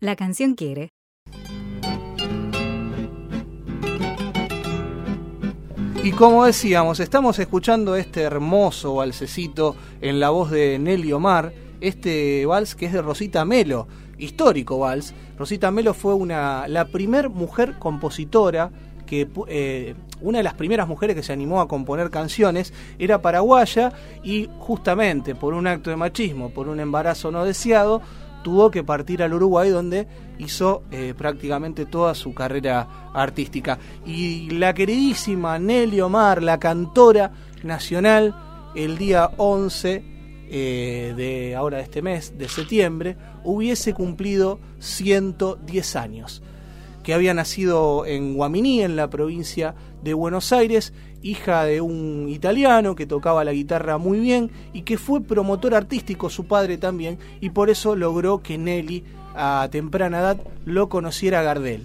La canción quiere. Y como decíamos, estamos escuchando este hermoso valsecito en la voz de Nelly Omar, este vals que es de Rosita Melo, histórico vals. Rosita Melo fue una, la primer mujer compositora que eh, una de las primeras mujeres que se animó a componer canciones era paraguaya y justamente por un acto de machismo, por un embarazo no deseado, tuvo que partir al Uruguay donde hizo eh, prácticamente toda su carrera artística. Y la queridísima Nelly Omar, la cantora nacional, el día 11 eh, de ahora de este mes, de septiembre, hubiese cumplido 110 años que había nacido en Guaminí, en la provincia de Buenos Aires, hija de un italiano que tocaba la guitarra muy bien y que fue promotor artístico, su padre también, y por eso logró que Nelly a temprana edad lo conociera Gardel.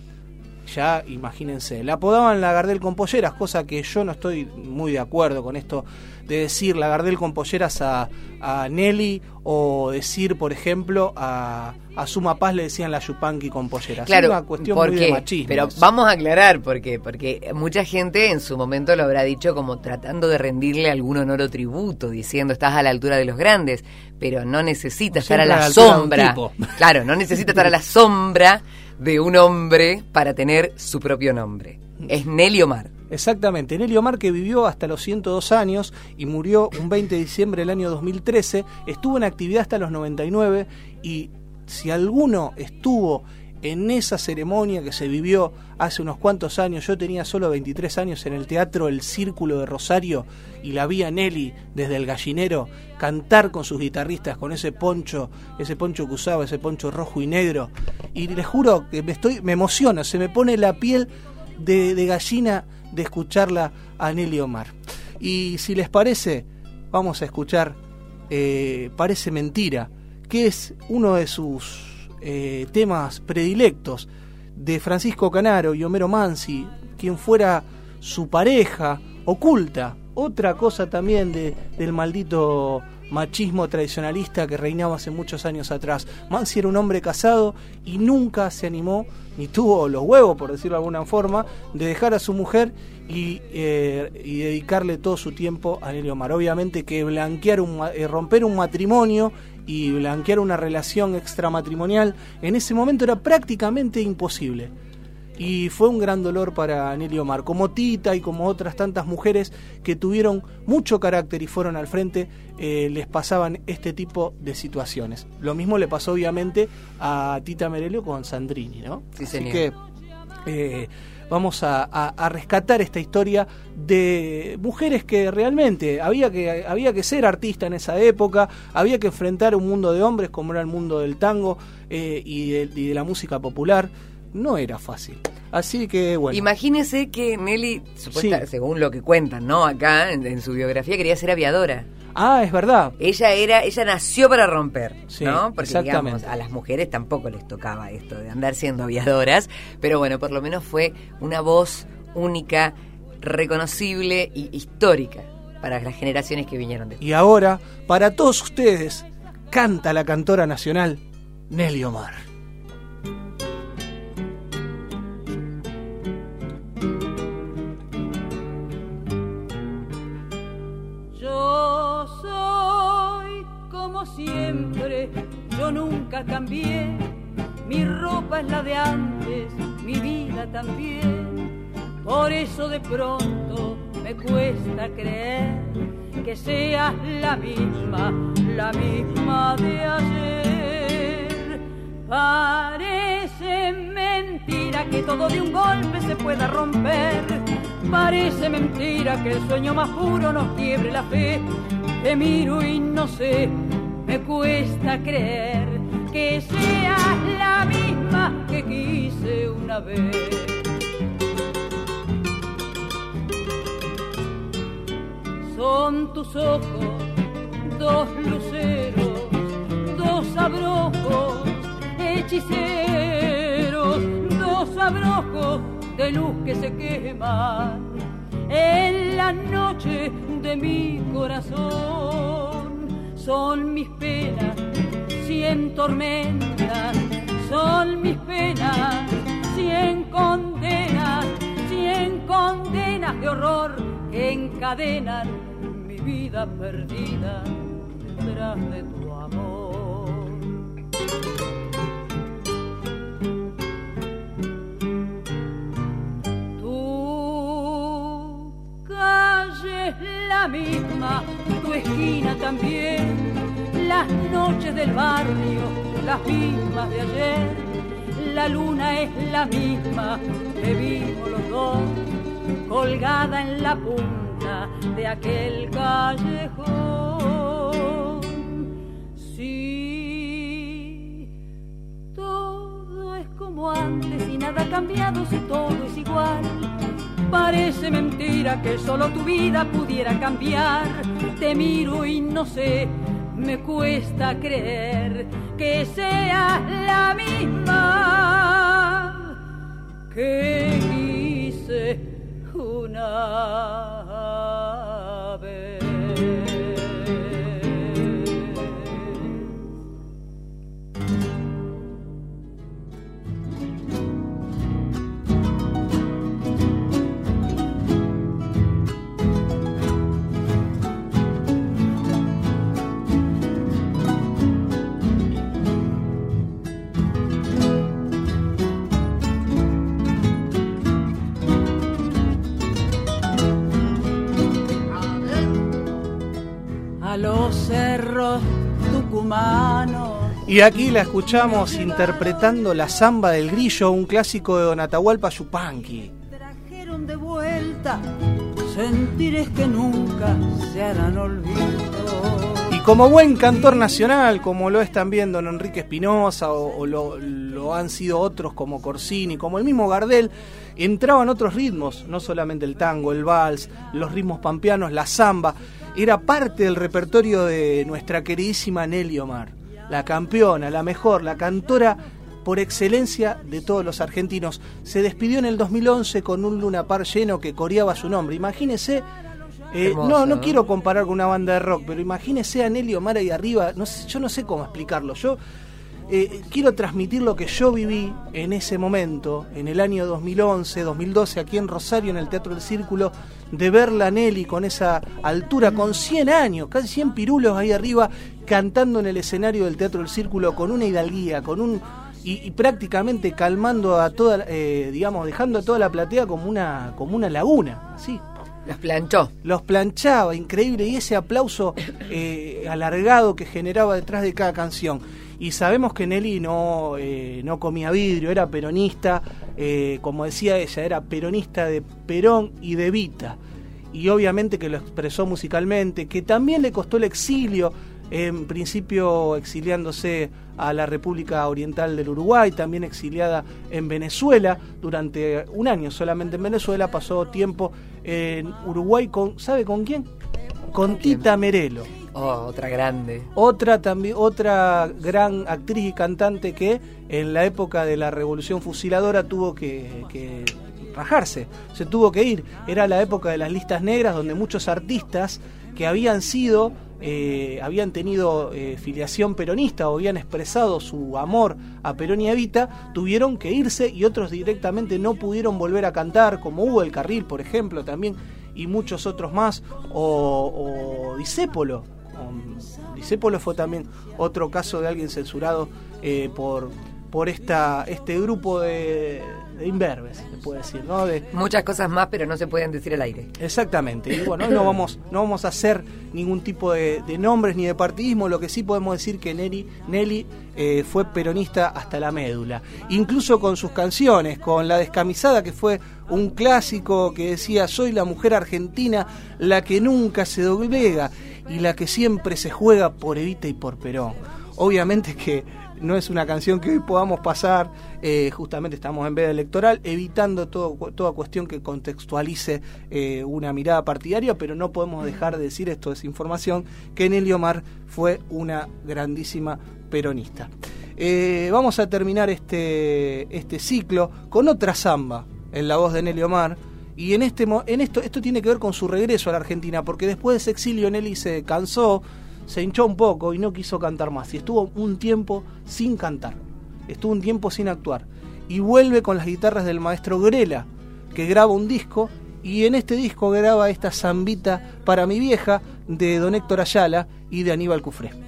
Ya imagínense, la apodaban la Gardel con polleras, cosa que yo no estoy muy de acuerdo con esto de decir la Gardel con polleras a, a Nelly o decir, por ejemplo, a, a Suma Paz le decían la Yupanqui con polleras. Claro, es una cuestión muy de machismo. Pero vamos a aclarar por qué. Porque mucha gente en su momento lo habrá dicho como tratando de rendirle algún honor o tributo, diciendo estás a la altura de los grandes, pero no necesita estar a la, sombra. Claro, no necesita estar a la sombra de un hombre para tener su propio nombre. Es Nelly Omar. Exactamente, Nelly Omar que vivió hasta los 102 años y murió un 20 de diciembre del año 2013, estuvo en actividad hasta los 99 y si alguno estuvo en esa ceremonia que se vivió hace unos cuantos años, yo tenía solo 23 años en el Teatro El Círculo de Rosario y la vi a Nelly desde el gallinero cantar con sus guitarristas con ese poncho, ese poncho que usaba, ese poncho rojo y negro. Y les juro que me, estoy, me emociona, se me pone la piel de, gallina de escucharla a Nelly Omar. Y si les parece, vamos a escuchar eh, Parece Mentira, que es uno de sus eh, temas predilectos de Francisco Canaro y Homero Mansi, quien fuera su pareja oculta. Otra cosa también de, del maldito machismo tradicionalista que reinaba hace muchos años atrás. Mansi era un hombre casado y nunca se animó, ni tuvo los huevos, por decirlo de alguna forma, de dejar a su mujer y, eh, y dedicarle todo su tiempo a Nelly Omar. Obviamente que blanquear un, eh, romper un matrimonio y blanquear una relación extramatrimonial en ese momento era prácticamente imposible y fue un gran dolor para Nelly Omar, como Tita y como otras tantas mujeres que tuvieron mucho carácter y fueron al frente, eh, les pasaban este tipo de situaciones. Lo mismo le pasó obviamente a Tita Merelio con Sandrini, ¿no? Sí, Así señor. que eh, vamos a, a- a rescatar esta historia de mujeres que realmente había que, había que ser artista en esa época, había que enfrentar un mundo de hombres como era el mundo del tango eh, y, de, y de la música popular. No era fácil. Así que bueno. Imagínese que Nelly, supuesta- Sí. según lo que cuentan, ¿no? Acá en, en su biografía quería ser aviadora. Ah, es verdad. Ella era, ella nació para romper, Sí, ¿no? Porque exactamente. digamos, a las mujeres tampoco les tocaba esto de andar siendo aviadoras, pero bueno, por lo menos fue una voz única, reconocible y histórica para las generaciones que vinieron después. Y ahora, para todos ustedes, canta la cantora nacional Nelly Omar. Siempre, yo nunca cambié. Mi ropa es la de antes, mi vida también. Por eso de pronto me cuesta creer que seas la misma, la misma de ayer. Parece mentira que todo de un golpe se pueda romper. Parece mentira que el sueño más puro nos quiebre la fe. Te miro y no sé, me cuesta creer que seas la misma que quise una vez. Son tus ojos, dos luceros, dos abrojos, hechiceros, dos abrojos de luz que se queman en la noche de mi corazón son mis penas, cien tormentas, son mis penas, cien condenas, cien condenas de horror que encadenan mi vida perdida detrás de tu es la misma, tu esquina también, las noches del barrio, las mismas de ayer la luna es la misma que vimos los dos, colgada en la punta de aquel callejón. Sí, todo es como antes y nada ha cambiado si todo es igual. Parece mentira que solo tu vida pudiera cambiar. Te miro y no sé me cuesta creer que sea la misma que hice una Y aquí la escuchamos interpretando la samba del grillo, un clásico de Don Atahualpa Yupanqui. Trajeron de vuelta sentires que nunca se harán olvido. Y como buen cantor nacional, como lo es también don Enrique Espinosa o, lo, lo, han sido otros como Corsini, como el mismo Gardel, entraban otros ritmos, no solamente el tango, el vals, los ritmos pampeanos, la samba era parte del repertorio de nuestra queridísima Nelly Omar, la campeona, la mejor, la cantora por excelencia de todos los argentinos. Se despidió en el 2011 con un Luna Par lleno que coreaba su nombre. Imagínese, eh, no, no quiero comparar con una banda de rock, pero imagínese a Nelly Omar ahí arriba, no sé, yo no sé cómo explicarlo. Yo eh, quiero transmitir lo que yo viví en ese momento, en el año 2011, 2012, aquí en Rosario, en el Teatro del Círculo, de verla a Nelly con esa altura, con 100 años, casi 100 pirulos ahí arriba, cantando en el escenario del Teatro del Círculo con una hidalguía, con un y, prácticamente calmando a toda, eh, digamos, dejando a toda la platea como una, como una laguna, así. Los planchó. Los planchaba, increíble, y ese aplauso eh, alargado que generaba detrás de cada canción. Y sabemos que Nelly no, eh, no comía vidrio, era peronista, eh, como decía ella, era peronista de Perón y de Vita. Y obviamente que lo expresó musicalmente, que también le costó el exilio, en principio exiliándose a la República Oriental del Uruguay, también exiliada en Venezuela, durante un año solamente en Venezuela, pasó tiempo en Uruguay con, ¿sabe con quién? Con Tita Merelo Oh, otra grande. Otra también, otra gran actriz y cantante que en la época de la Revolución Fusiladora tuvo que, rajarse, se tuvo que ir. Era la época de las listas negras donde muchos artistas que habían sido, eh, habían tenido eh, filiación peronista o habían expresado su amor a Perón y Evita, tuvieron que irse y otros directamente no pudieron volver a cantar, como Hugo el Carril, por ejemplo, también, y muchos otros más, o, o Disépolo, Disépolo fue también otro caso de alguien censurado eh, por, por esta, este grupo de, de imberbes, se puede decir, ¿no? De, Muchas cosas más, pero no se pueden decir al aire. Exactamente. Y bueno, no vamos, no vamos a hacer ningún tipo de, nombres ni de partidismo, lo que sí podemos decir que Nelly, Nelly eh, fue peronista hasta la médula. Incluso con sus canciones, con La Descamisada, que fue un clásico que decía, soy la mujer argentina, la que nunca se doblega y la que siempre se juega por Evita y por Perón. Obviamente que no es una canción que hoy podamos pasar, eh, justamente estamos en veda electoral, evitando toda cuestión que contextualice eh, una mirada partidaria, pero no podemos dejar de decir, esto es información, que Nelly Omar fue una grandísima peronista. Eh, vamos a terminar este, este ciclo con otra samba en la voz de Nelly Omar, y en, este, en esto, esto tiene que ver con su regreso a la Argentina, porque después de ese exilio Nelly se cansó, se hinchó un poco y no quiso cantar más. Y estuvo un tiempo sin cantar, estuvo un tiempo sin actuar. Y vuelve con las guitarras del maestro Grela, que graba un disco y en este disco graba esta zambita para mi vieja de don Héctor Ayala y de Aníbal Cufré.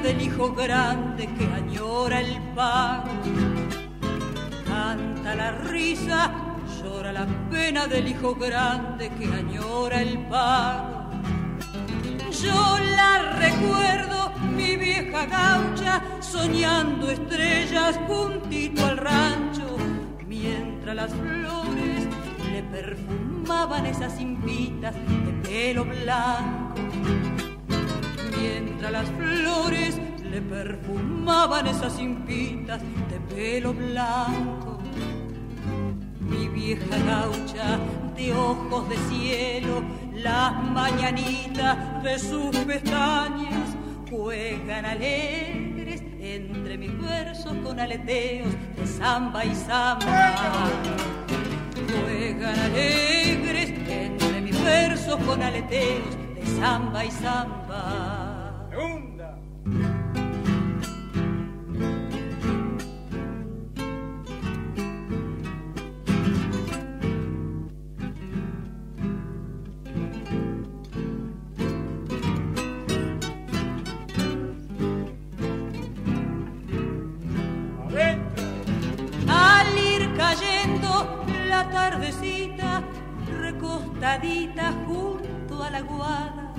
Del hijo grande que añora el pago. Canta la risa, llora la pena del hijo grande que añora el pago. Yo la recuerdo, mi vieja gaucha, soñando estrellas juntito al rancho, mientras las flores perfumaban esas impitas de pelo blanco mientras las flores le perfumaban esas impitas de pelo blanco. Mi vieja gaucha de ojos de cielo, las mañanitas de sus pestañas juegan alegres entre mis versos con aleteos de samba y samba. Juegan alegres entre mis versos con aleteos de samba y samba. Recostadita junto a la guada,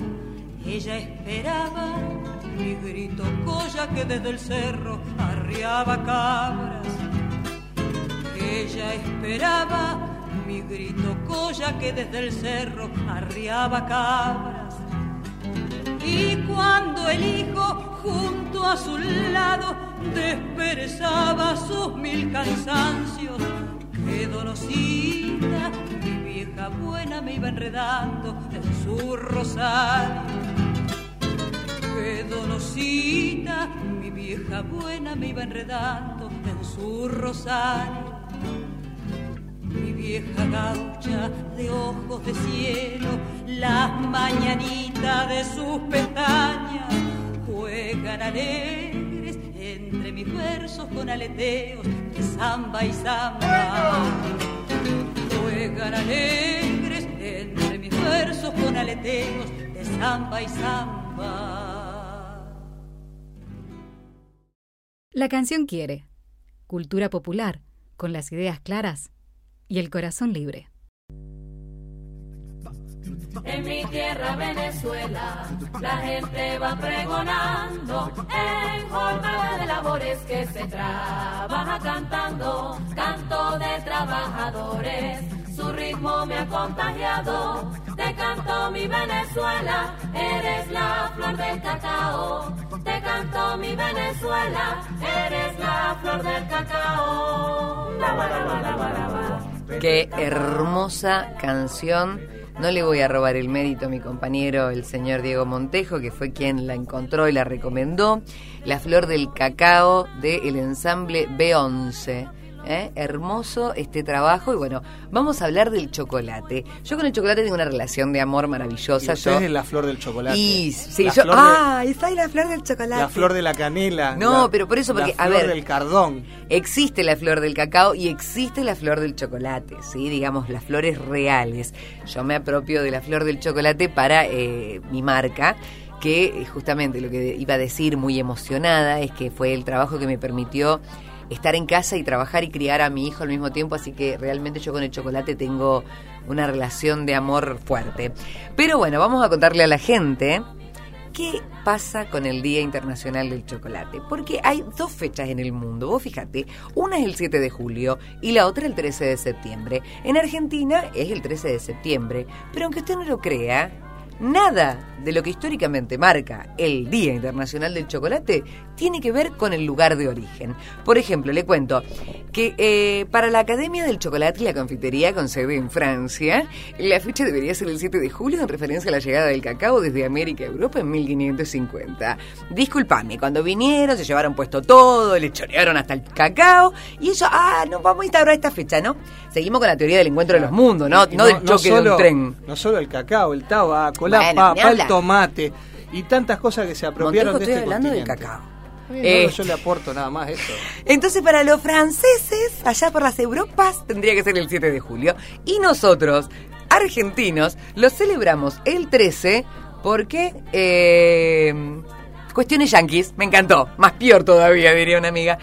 ella esperaba mi grito colla que desde el cerro arriaba cabras. Ella esperaba mi grito colla que desde el cerro arriaba cabras. Y cuando el hijo junto a su lado desperezaba sus mil cansancios, qué dolosita vieja buena me iba enredando en su rosario qué donosita, mi vieja buena me iba enredando en su rosario. Mi vieja gaucha de ojos de cielo, las mañanitas de sus pestañas juegan alegres entre mis versos con aleteos de samba y samba. Juegan alegres entre mis versos con aleteos de samba y samba. La canción quiere cultura popular, con las ideas claras y el corazón libre. En mi tierra Venezuela, la gente va pregonando en jornada de labores que se trabaja cantando, canto de trabajadores, su ritmo me ha contagiado, te canto mi Venezuela, eres la flor del cacao, te canto mi Venezuela, eres la flor del cacao. Qué hermosa canción. No le voy a robar el mérito a mi compañero, el señor Diego Montejo, que fue quien la encontró y la recomendó. La flor del cacao del ensamble B11. ¿Eh? hermoso este trabajo. Y bueno, vamos a hablar del chocolate. Yo con el chocolate tengo una relación de amor maravillosa. Y yo, es la flor del chocolate. Y sí, yo. ¡Ah! Esa es la flor del chocolate. La flor de la canela. No, pero por eso, porque. La flor del cardón. Existe la flor del cacao y existe la flor del chocolate, ¿sí? Digamos, las flores reales. Yo me apropio de la flor del chocolate para eh, mi marca que justamente lo que iba a decir muy emocionada es que fue el trabajo que me permitió estar en casa y trabajar y criar a mi hijo al mismo tiempo, así que realmente yo con el chocolate tengo una relación de amor fuerte. Pero bueno, vamos a contarle a la gente qué pasa con el Día Internacional del Chocolate. Porque hay dos fechas en el mundo, vos fíjate, una es el 7 de julio y la otra el 13 de septiembre. En Argentina es el 13 de septiembre, pero aunque usted no lo crea, nada de lo que históricamente marca el Día Internacional del Chocolate tiene que ver con el lugar de origen. Por ejemplo, le cuento que eh, para la Academia del Chocolate y la Confitería con sede en Francia, la fecha debería ser el 7 de julio en referencia a la llegada del cacao desde América a Europa en 1550. Disculpame, cuando vinieron se llevaron puesto todo, le chorearon hasta el cacao y eso, ah, no vamos a instaurar esta fecha, ¿no? Seguimos con la teoría del encuentro de los mundos, ¿no? No, del choque de un tren. No solo el cacao, el tabaco, la papa, el tomate y tantas cosas que se apropiaron de este hablando del cacao. Eh, yo le aporto nada más eso. Entonces, para los franceses, allá por las Europas, tendría que ser el 7 de julio. Y nosotros, argentinos, lo celebramos el 13 porque... Eh, cuestiones yanquis, me encantó. Más peor todavía, diría una amiga.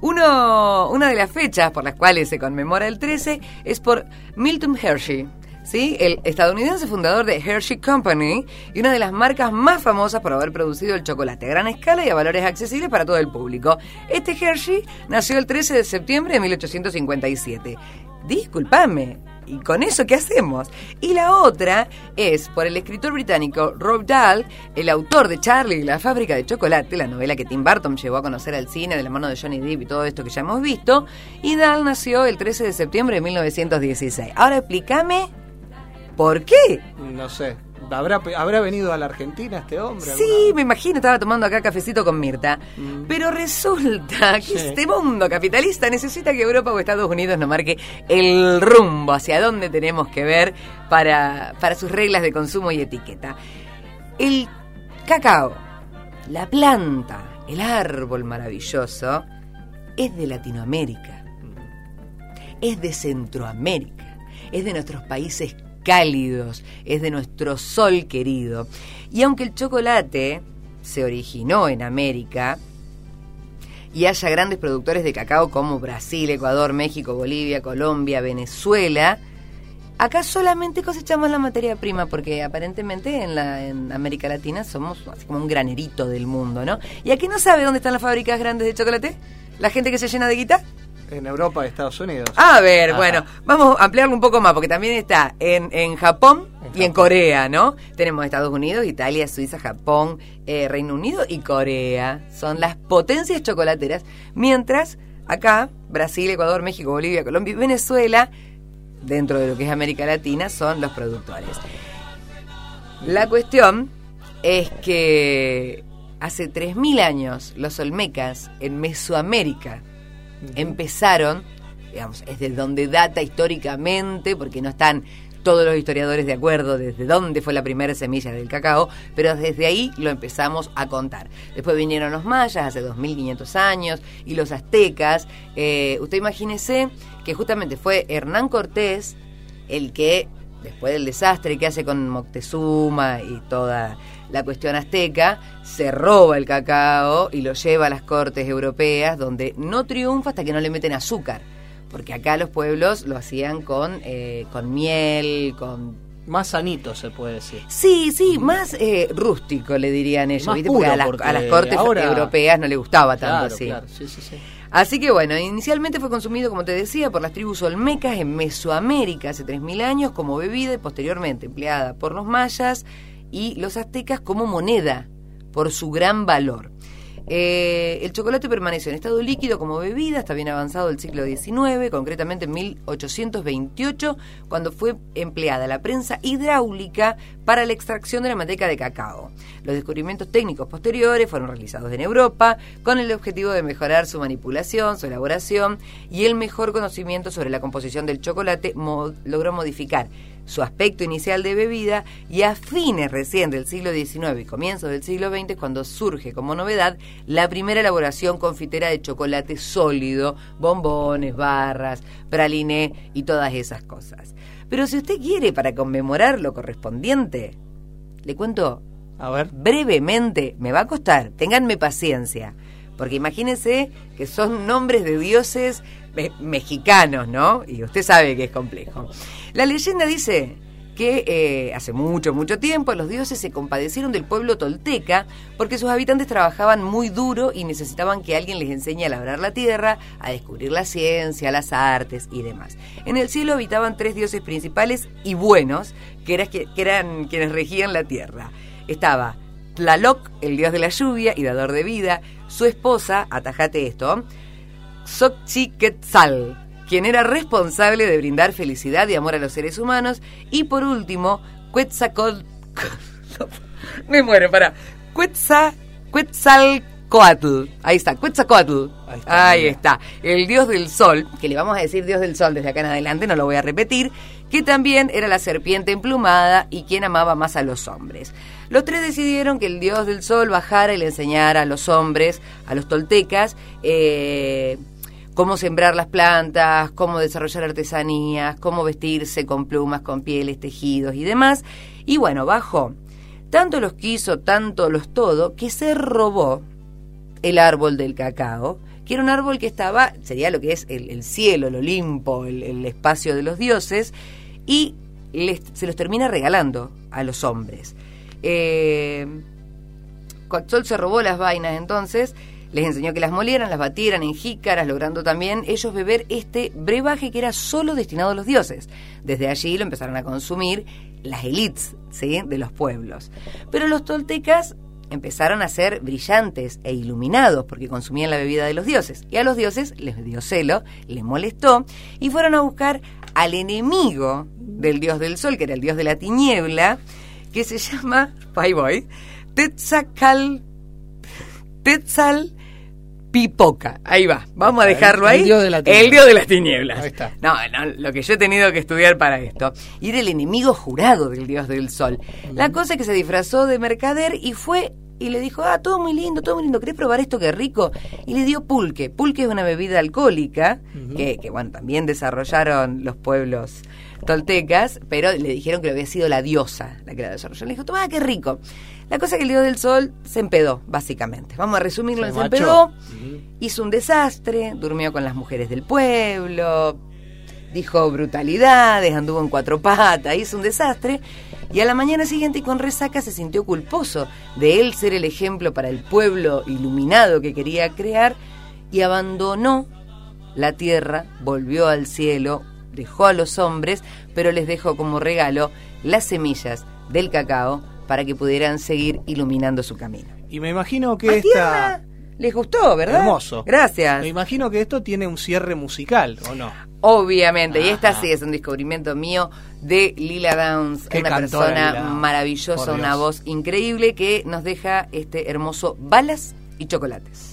Uno, una de las fechas por las cuales se conmemora el 13 es por Milton Hershey, ¿sí? el estadounidense fundador de Hershey Company y una de las marcas más famosas por haber producido el chocolate a gran escala y a valores accesibles para todo el público. Este Hershey nació el 13 de septiembre de 1857. Disculpame, ¿y con eso qué hacemos? Y la otra es por el escritor británico Rob Dahl, el autor de Charlie y la fábrica de chocolate, la novela que Tim Burton llevó a conocer al cine de la mano de Johnny Depp y todo esto que ya hemos visto. Y Dahl nació el 13 de septiembre de 1916. Ahora explícame ¿Por qué? No sé. ¿Habrá, ¿Habrá venido a la Argentina este hombre? Sí, me imagino, estaba tomando acá cafecito con Mirta. Mm. Pero resulta que este mundo capitalista necesita que Europa o Estados Unidos nos marque el rumbo hacia dónde tenemos que ver para, para sus reglas de consumo y etiqueta. El cacao, la planta, el árbol maravilloso, es de Latinoamérica, es de Centroamérica, es de nuestros países cálidos, es de nuestro sol querido. Y aunque el chocolate se originó en América, y haya grandes productores de cacao como Brasil, Ecuador, México, Bolivia, Colombia, Venezuela, acá solamente cosechamos la materia prima porque aparentemente en, la, en América Latina somos así como un granerito del mundo, ¿no? ¿Y aquí no sabe dónde están las fábricas grandes de chocolate? ¿La gente que se llena de guita? En Europa y Estados Unidos. A ver, bueno, vamos a ampliarlo un poco más, porque también está en, en Japón y en Corea, ¿no? Tenemos Estados Unidos, Italia, Suiza, Japón, eh, Reino Unido y Corea. Son las potencias chocolateras, mientras acá, Brasil, Ecuador, México, Bolivia, Colombia y Venezuela, dentro de lo que es América Latina, son los productores. La cuestión es que hace 3.000 años los olmecas en Mesoamérica empezaron, digamos, es de donde data históricamente, porque no están todos los historiadores de acuerdo desde dónde fue la primera semilla del cacao, pero desde ahí lo empezamos a contar. Después vinieron los mayas hace 2500 años y los aztecas. Eh, usted imagínese que justamente fue Hernán Cortés el que, después del desastre que hace con Moctezuma y toda la cuestión azteca, se roba el cacao y lo lleva a las cortes europeas, donde no triunfa hasta que no le meten azúcar. Porque acá los pueblos lo hacían con, eh, con miel, con más sanito se puede decir. Sí, sí, más eh, rústico le dirían ellos, ¿viste? porque, a las, cortes europeas no le gustaba tanto así. Sí, sí, sí. Así que bueno, inicialmente fue consumido, como te decía, por las tribus olmecas en Mesoamérica hace 3.000 años como bebida y posteriormente empleada por los mayas y los aztecas como moneda por su gran valor. Eh, el chocolate permaneció en estado líquido como bebida hasta bien avanzado el siglo XIX, concretamente en 1828, cuando fue empleada la prensa hidráulica para la extracción de la manteca de cacao. Los descubrimientos técnicos posteriores fueron realizados en Europa con el objetivo de mejorar su manipulación, su elaboración y el mejor conocimiento sobre la composición del chocolate logró modificar su aspecto inicial de bebida y a fines recién del siglo XIX y comienzos del siglo XX cuando surge como novedad la primera elaboración confitera de chocolate sólido, bombones, barras, praliné y todas esas cosas. Pero si usted quiere para conmemorar lo correspondiente, le cuento a ver. brevemente, me va a costar, ténganme paciencia, porque imagínense que son nombres de dioses mexicanos, ¿no? Y usted sabe que es complejo. La leyenda dice que eh, hace mucho, mucho tiempo los dioses se compadecieron del pueblo tolteca porque sus habitantes trabajaban muy duro y necesitaban que alguien les enseñe a labrar la tierra, a descubrir la ciencia, las artes y demás. En el cielo habitaban tres dioses principales y buenos, que, que eran quienes regían la tierra. Estaba Tlaloc, el dios de la lluvia y dador de vida, su esposa, atajate esto, Xochiquetzal, quien era responsable de brindar felicidad y amor a los seres humanos, y por último, Quetzalcoatl. Me muero, para. Quetzalcoatl. Ahí está, Quetzalcoatl. Ahí está, Ahí está. El dios del sol, que le vamos a decir dios del sol desde acá en adelante, no lo voy a repetir, que también era la serpiente emplumada y quien amaba más a los hombres. Los tres decidieron que el dios del sol bajara y le enseñara a los hombres, a los toltecas, eh, cómo sembrar las plantas, cómo desarrollar artesanías, cómo vestirse con plumas, con pieles, tejidos y demás. Y bueno, bajó. Tanto los quiso, tanto los todo, que se robó el árbol del cacao, que era un árbol que estaba, sería lo que es el, cielo, el Olimpo, el, espacio de los dioses, y se los termina regalando a los hombres. Eh, se robó las vainas entonces les enseñó que las molieran, las batieran en jícaras, logrando también ellos beber este brebaje que era solo destinado a los dioses. Desde allí lo empezaron a consumir las élites ¿sí? de los pueblos. Pero los toltecas empezaron a ser brillantes e iluminados porque consumían la bebida de los dioses. Y a los dioses les dio celo, les molestó y fueron a buscar al enemigo del dios del sol, que era el dios de la tiniebla, que se llama, ahí voy, Tetzacal, Tetzal Pipoca. Ahí va. Vamos a dejarlo ahí. El dios de, la el dios de las tinieblas. Ahí está. No, no, lo que yo he tenido que estudiar para esto. Y era el enemigo jurado del dios del sol. La cosa es que se disfrazó de mercader y fue y le dijo, ah, todo muy lindo, todo muy lindo, ¿querés probar esto que rico? Y le dio pulque. Pulque es una bebida alcohólica que, que, bueno, también desarrollaron los pueblos toltecas, pero le dijeron que había sido la diosa la que la desarrolló. Le dijo, toma, qué rico. La cosa es que el dios del sol se empedó, básicamente. Vamos a resumirlo, se, empedó, hizo un desastre, durmió con las mujeres del pueblo, dijo brutalidades, anduvo en cuatro patas, hizo un desastre. Y a la mañana siguiente con resaca se sintió culposo de él ser el ejemplo para el pueblo iluminado que quería crear y abandonó la tierra, volvió al cielo, dejó a los hombres, pero les dejó como regalo las semillas del cacao para que pudieran seguir iluminando su camino. Y me imagino que esta... Les gustó, ¿verdad? Hermoso. Gracias. Me imagino que esto tiene un cierre musical, ¿o no? Obviamente, y esta sí es un descubrimiento mío de Lila Downs, una persona maravillosa, una voz increíble que nos deja este hermoso balas y chocolates.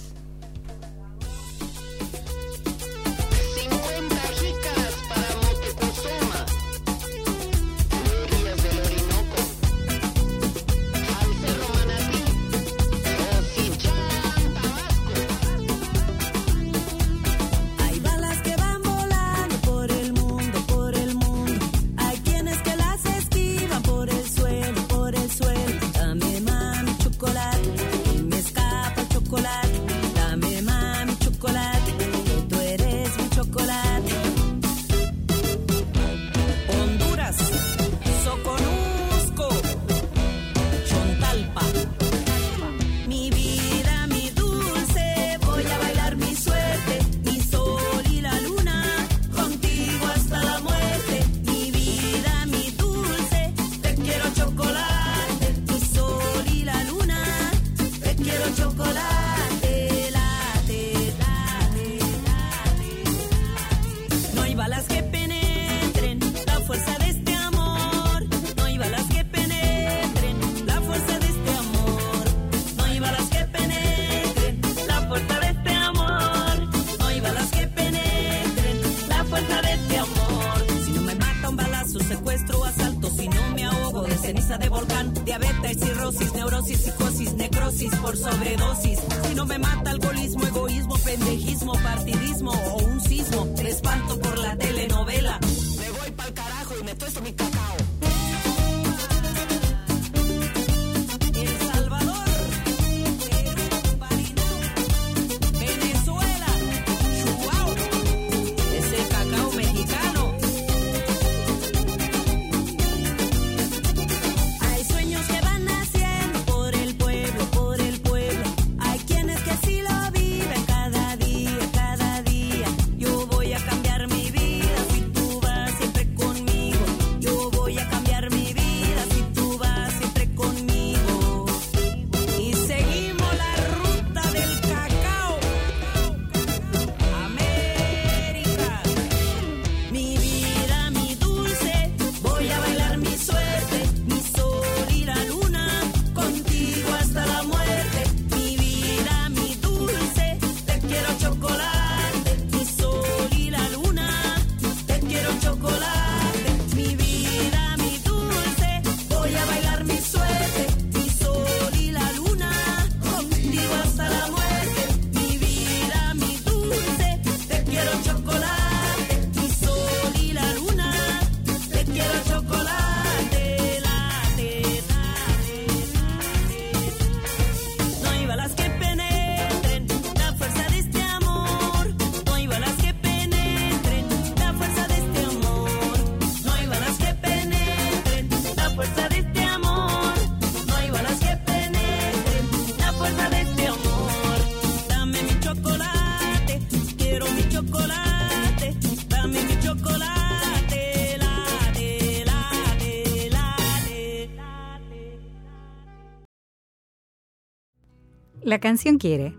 La canción quiere.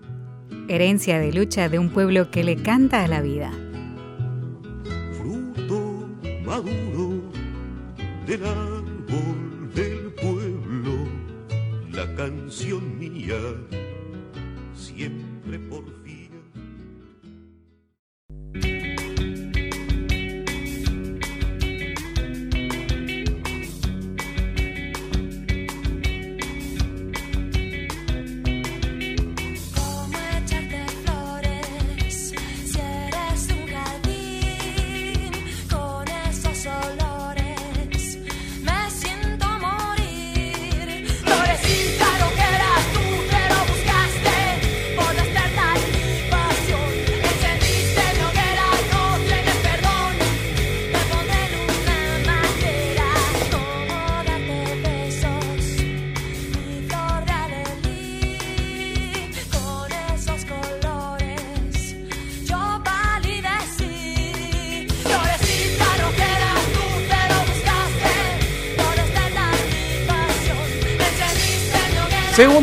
Herencia de lucha de un pueblo que le canta a la vida.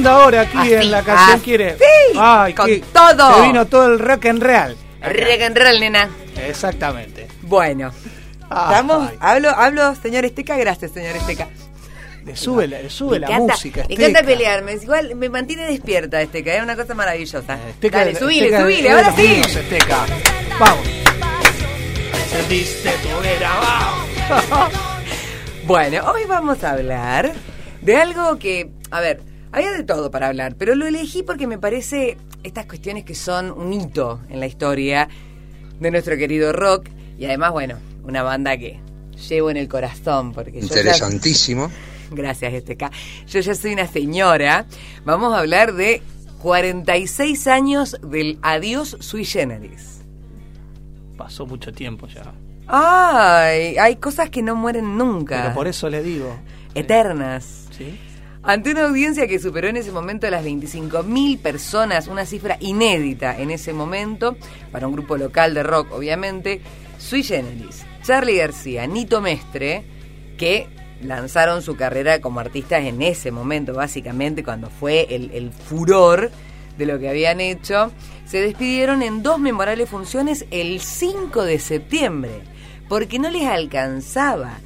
Segunda hora aquí en la canción quiere. Sí, Ay, con todo. Se vino todo el rock en real. Rock en real, nena. Exactamente. Bueno. Vamos, hablo, hablo, señor Esteca, gracias, señor Esteca. Le sube, la, sube la música. Me encanta pelearme, igual me mantiene despierta Esteca, es una cosa maravillosa. Esteca, Dale, subile, subile, ahora sí. Esteca. Vamos. Sentiste tu era, vamos. bueno, hoy vamos a hablar de algo que, a ver, había de todo para hablar, pero lo elegí porque me parece estas cuestiones que son un hito en la historia de nuestro querido rock y además, bueno, una banda que llevo en el corazón porque interesantísimo. Gracias, Esteca. Yo ya soy una señora. Vamos a hablar de 46 años del adiós sui generis. Pasó mucho tiempo ya. Ay, hay cosas que no mueren nunca. Pero por eso le digo. Eternas. Sí. Ante una audiencia que superó en ese momento las 25.000 personas, una cifra inédita en ese momento, para un grupo local de rock, obviamente, Sui Generis, Charlie García, Nito Mestre, que lanzaron su carrera como artistas en ese momento, básicamente, cuando fue el, el furor de lo que habían hecho, se despidieron en dos memorables funciones el 5 de septiembre, porque no les alcanzaba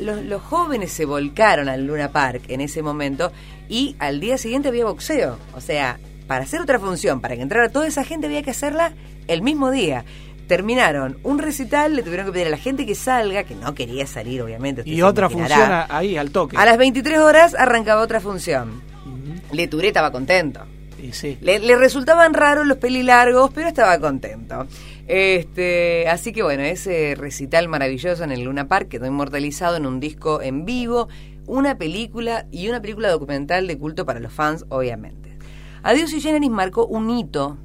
los, jóvenes se volcaron al Luna Park en ese momento y al día siguiente había boxeo. O sea, para hacer otra función, para que entrara toda esa gente había que hacerla el mismo día. Terminaron un recital, le tuvieron que pedir a la gente que salga, que no quería salir, obviamente. Y otra función ahí, al toque. A las 23 horas arrancaba otra función. Le Touré estaba contento. sí. le, le, resultaban raros los pelilargos, pero estaba contento. Este, así que bueno, ese recital maravilloso en el Luna Park quedó inmortalizado en un disco en vivo, una película y una película documental de culto para los fans, obviamente. Adiós y Generis marcó un hito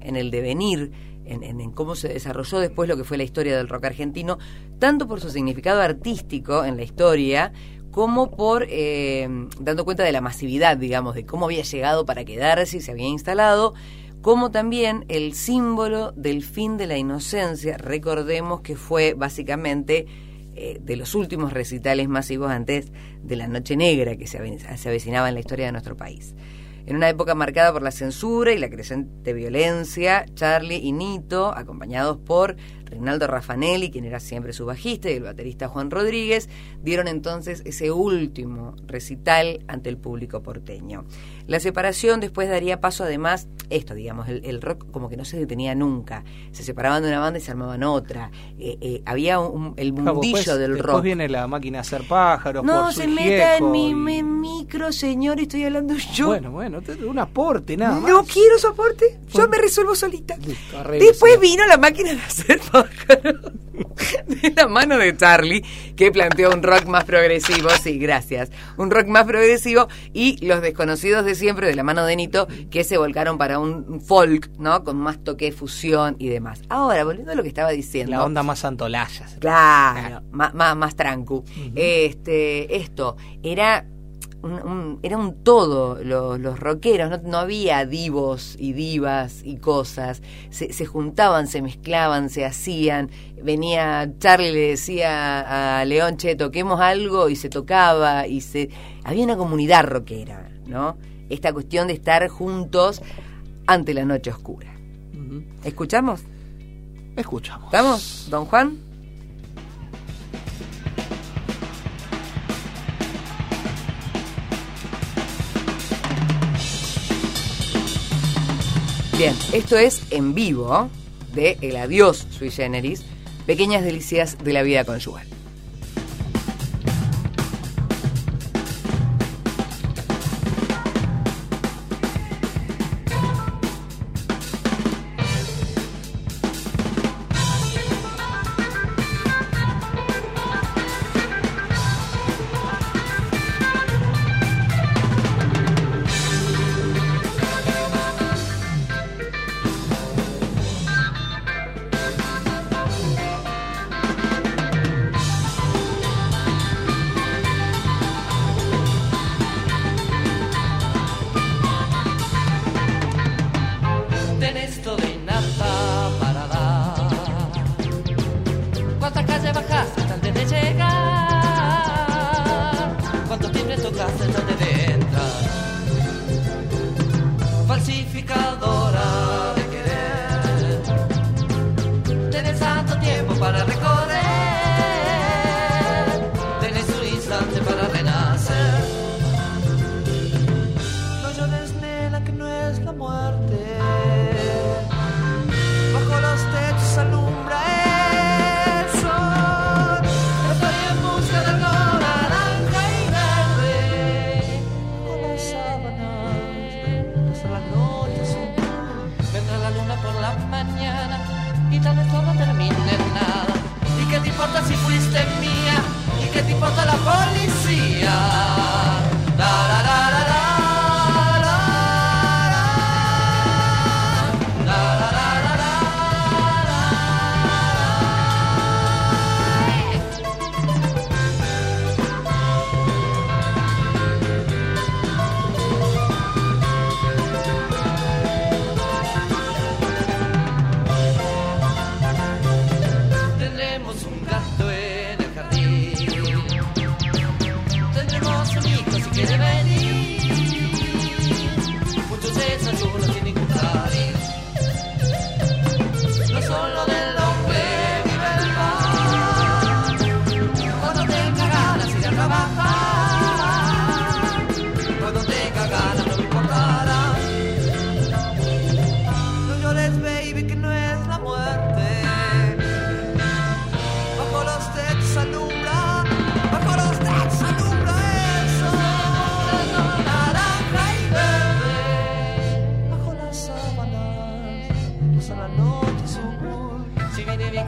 en el devenir, en, cómo se desarrolló después lo que fue la historia del rock argentino, tanto por su significado artístico en la historia, como por eh, dando cuenta de la masividad, digamos, de cómo había llegado para quedarse y se había instalado como también el símbolo del fin de la inocencia. Recordemos que fue básicamente eh, de los últimos recitales masivos antes de la Noche Negra que se, avecinaba en la historia de nuestro país. En una época marcada por la censura y la creciente violencia, Charlie y Nito, acompañados por Reinaldo Raffanelli, quien era siempre su bajista, y el baterista Juan Rodríguez, dieron entonces ese último recital ante el público porteño. La separación después daría paso además, esto digamos, el, rock como que no se detenía nunca. Se separaban de una banda y se armaban otra. Eh, eh, había un, el mundillo del rock. Después viene la máquina a hacer pájaros. No se meta en mi, micro, señor, estoy hablando yo. Bueno, bueno, un aporte, nada más. No quiero su aporte, yo me resuelvo solita. después vino la máquina de hacer pájaros. de la mano de Charlie, que planteó un rock más progresivo, sí, gracias, un rock más progresivo y los desconocidos de siempre de la mano de Nito que se volcaron para un folk, ¿no? Con más toque de fusión y demás. Ahora, volviendo a lo que estaba diciendo. La onda más antolaya. Claro, más, más, más trancu. Este, esto era era un todo los, los rockeros, no, había divos y divas y cosas, se, se, juntaban, se mezclaban, se hacían, venía Charlie le decía a León, che, toquemos algo y se tocaba y se había una comunidad rockera, ¿no? esta cuestión de estar juntos ante la noche oscura. ¿Escuchamos? Escuchamos. ¿Estamos, don Juan? Bien, esto es en vivo de El Adiós Sui Generis, Pequeñas Delicias de la Vida Conyugal.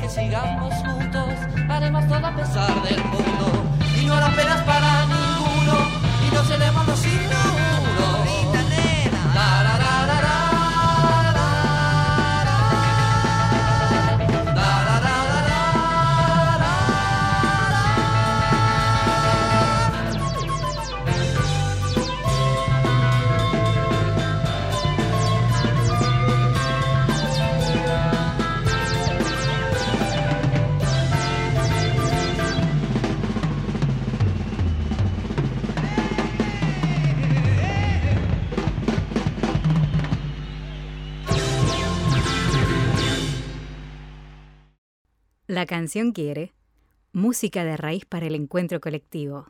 sigamos juntos, haremos todo a pesar del mundo. Y no hará penas para La canción quiere música de raíz para el encuentro colectivo.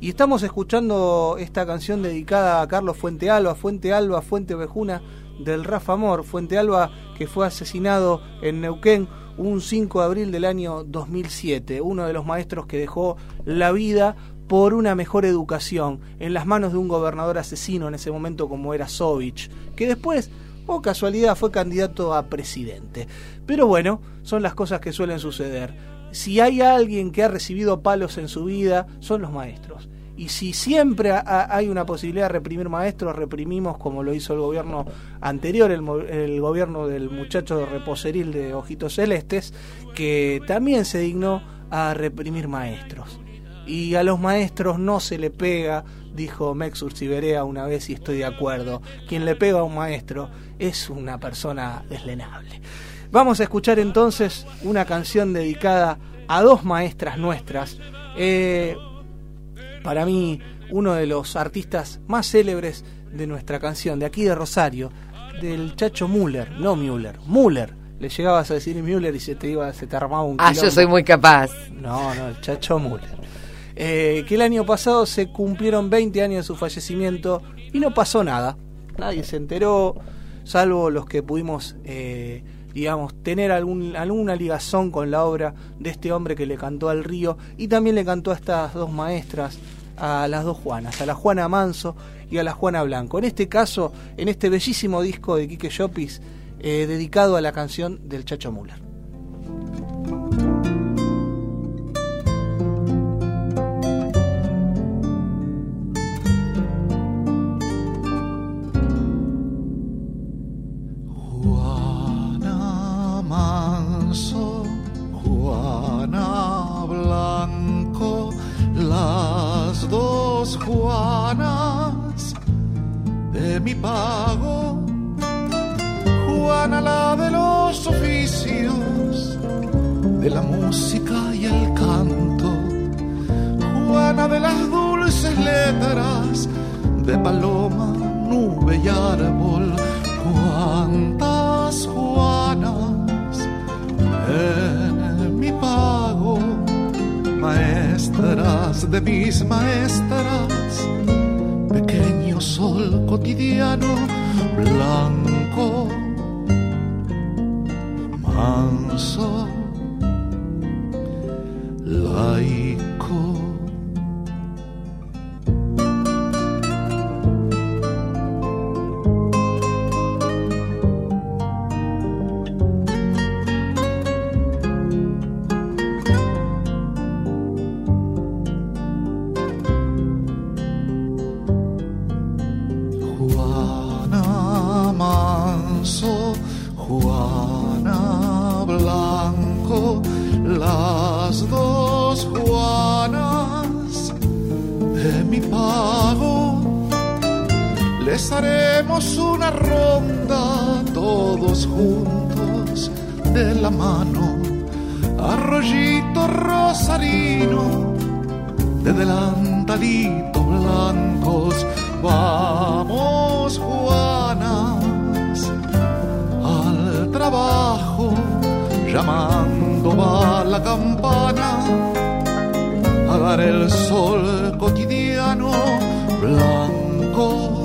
Y estamos escuchando esta canción dedicada a Carlos Fuente Alba, Fuente Alba, Fuente Vejuna del Rafa Amor, Fuente Alba que fue asesinado en Neuquén un 5 de abril del año 2007, uno de los maestros que dejó la vida por una mejor educación en las manos de un gobernador asesino en ese momento como era Sovich, que después o casualidad fue candidato a presidente. Pero bueno, son las cosas que suelen suceder. Si hay alguien que ha recibido palos en su vida, son los maestros. Y si siempre hay una posibilidad de reprimir maestros, reprimimos como lo hizo el gobierno anterior, el, gobierno del muchacho reposeril de Ojitos Celestes, que también se dignó a reprimir maestros. Y a los maestros no se le pega, dijo Mexur Siberea una vez y estoy de acuerdo. Quien le pega a un maestro es una persona deslenable. Vamos a escuchar entonces una canción dedicada a dos maestras nuestras. Eh, para mí, uno de los artistas más célebres de nuestra canción, de aquí de Rosario, del Chacho Müller, no Müller, Müller. Le llegabas a decir Müller y se te iba, se te armaba un Ah, yo soy muy capaz. No, no, el Chacho Müller. Eh, que el año pasado se cumplieron 20 años de su fallecimiento y no pasó nada. Nadie se enteró, salvo los que pudimos, eh, digamos, tener alguna ligazón con la obra de este hombre que le cantó al río y también le cantó a estas dos maestras, a las dos Juanas, a la Juana Manso y a la Juana Blanco. En este caso, en este bellísimo disco de Quique Llopis, eh, dedicado a la canción del Chacho Müller. Mi pago. Juana la de los oficios, de la música y el canto. Juana de las dulces letras, de paloma, nube y árbol. Cuántas Juanas en mi pago, maestras de mis maestras, sol cotidiano, blanco, manso, laico. Rosarino de delantalito blancos. Vamos, Juanas, al trabajo, llamando va la campana a dar el sol cotidiano blanco,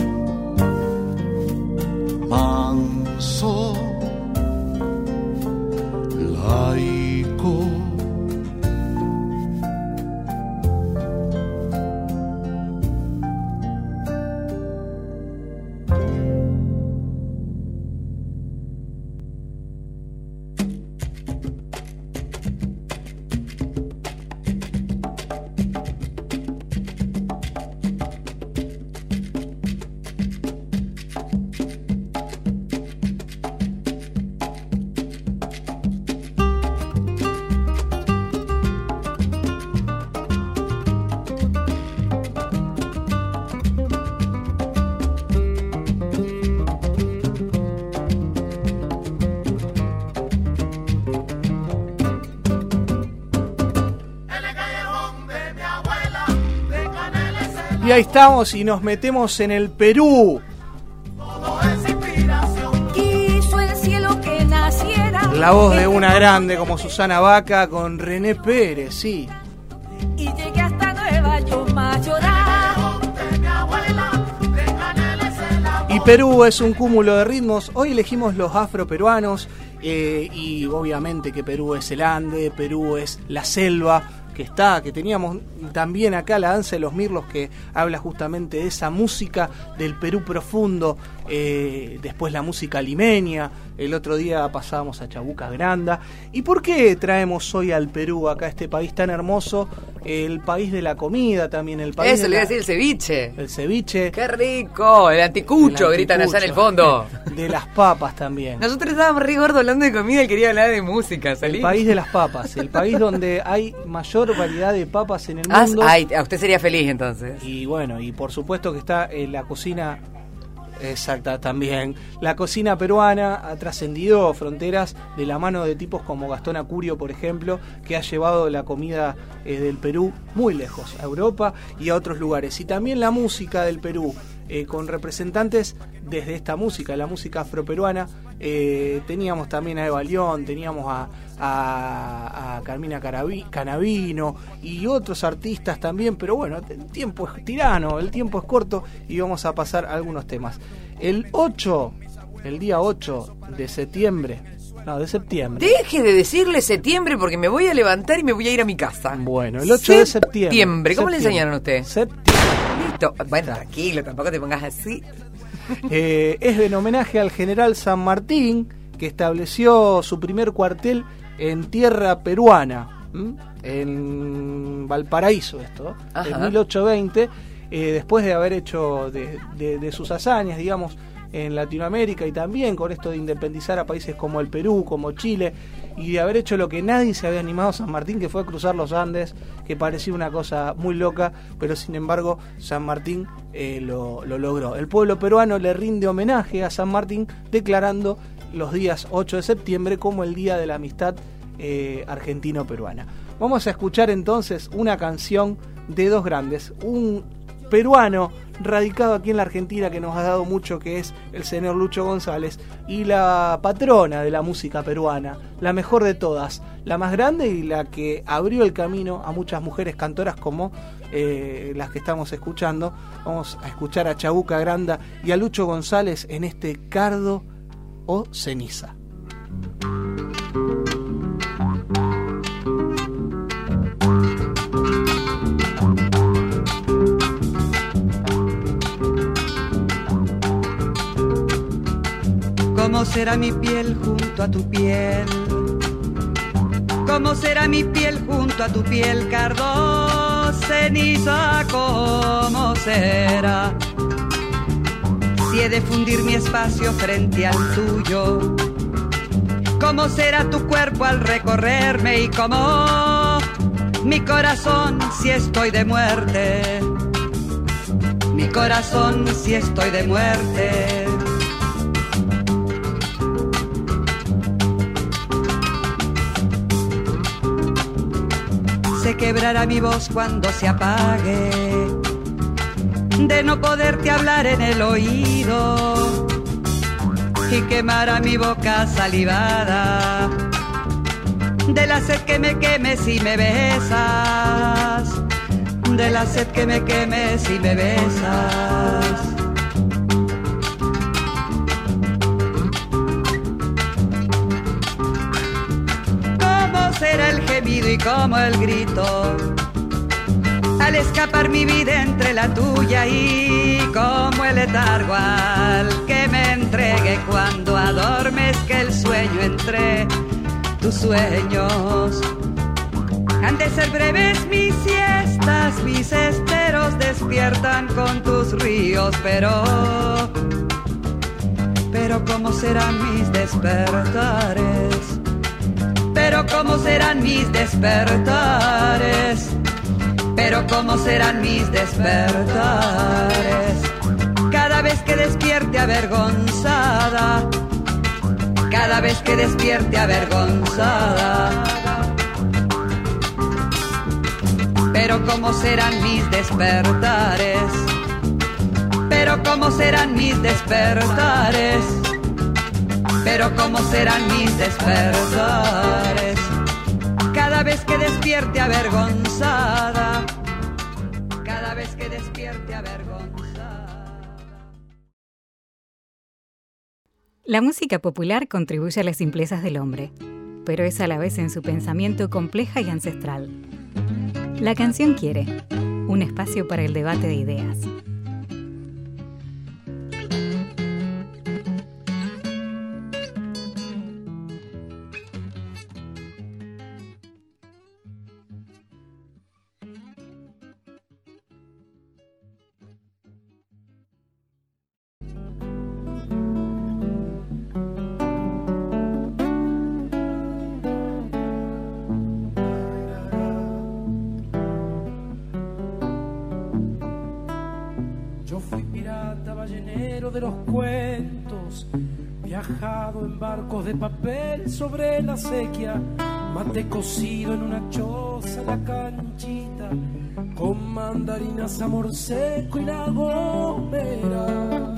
Y ahí estamos y nos metemos en el Perú. La voz de una grande como Susana Vaca con René Pérez, sí. Y llegué hasta Nueva York, Mayoral. Y Perú es un cúmulo de ritmos. Hoy elegimos los afroperuanos eh, y obviamente que Perú es el Ande, Perú es la selva que está, que teníamos también acá la danza de los mirlos que habla justamente de esa música del Perú profundo, eh, después la música limeña, el otro día pasábamos a Chabuca Granda. ¿Y por qué traemos hoy al Perú, acá este país tan hermoso, el país de la comida también, el país Eso de le iba la- a decir el ceviche. el ceviche, ¡Qué rico! El anticucho, el gritan allá en el fondo. de las papas también. Nosotros estábamos re gordos hablando de comida y quería hablar de música, salí. El país de las papas, el país donde hay mayor variedad de papas en el Ah, mundo. ay, a usted sería feliz entonces. Y bueno, y por supuesto que está en la cocina exacta también. La cocina peruana ha trascendido fronteras de la mano de tipos como Gastón Acurio, por ejemplo, que ha llevado la comida eh, del Perú muy lejos, a Europa y a otros lugares. Y también la música del Perú. eh, con representantes desde esta música, la música afroperuana. Eh, teníamos también a Eva León, teníamos a, a, Carmina Canavino y otros artistas también, pero bueno, el tiempo es tirano, el tiempo es corto y vamos a pasar algunos temas. El 8, el día 8 de septiembre, no, de septiembre. Deje de decirle septiembre porque me voy a levantar y me voy a ir a mi casa. Bueno, el 8 de septiembre. Septiembre, ¿cómo le enseñaron a usted? Septiembre. Listo. Bueno, tranquilo, tampoco te pongas así. Eh, es en homenaje al general San Martín, que estableció su primer cuartel en tierra peruana, en Valparaíso esto, en 1820, eh, después de haber hecho de, sus hazañas, digamos, en Latinoamérica y también con esto de independizar a países como el Perú, como Chile, y de haber hecho lo que nadie se había animado a San Martín, que fue cruzar los Andes, que parecía una cosa muy loca, pero sin embargo San Martín eh, lo, lo logró. El pueblo peruano le rinde homenaje a San Martín declarando los días 8 de septiembre como el Día de la Amistad eh, Argentino-Peruana. Vamos a escuchar entonces una canción de dos grandes, un peruano radicado aquí en la Argentina que nos ha dado mucho, que es el señor Lucho González, y la patrona de la música peruana, la mejor de todas, la más grande y la que abrió el camino a muchas mujeres cantoras como eh, las que estamos escuchando. Vamos a escuchar a Chabuca Granda y a Lucho González en este cardo o ceniza. ¿Cómo será mi piel junto a tu piel? ¿Cómo será mi piel junto a tu piel, cardo ceniza? ¿Cómo será? Si he de fundir mi espacio frente al tuyo, ¿cómo será tu cuerpo al recorrerme y cómo mi corazón si estoy de muerte? Mi corazón si estoy de muerte. Se quebrará mi voz cuando se apague, de no poderte hablar en el oído y quemará mi boca salivada, de la sed que me queme si me besas, de la sed que me queme si me besas. será el gemido y como el grito. Al escapar mi vida entre la tuya y como el letargo al que me entregue cuando adormezca el sueño entre tus sueños. Han de ser breves mis siestas, mis esteros despiertan con tus ríos, pero, pero ¿cómo serán mis despertares? pero cómo serán mis despertares, pero cómo serán mis despertares. Cada vez que despierte avergonzada, cada vez que despierte avergonzada. Pero cómo serán mis despertares, pero cómo serán mis despertares pero cómo serán mis despertares cada vez que despierte avergonzada, cada vez que despierte avergonzada. La música popular contribuye a las simplezas del hombre, pero es a la vez en su pensamiento compleja y ancestral. La canción quiere un espacio para el debate de ideas. De papel sobre la sequía, mate cocido en una choza, la canchita, con mandarinas, amor seco y la gomera.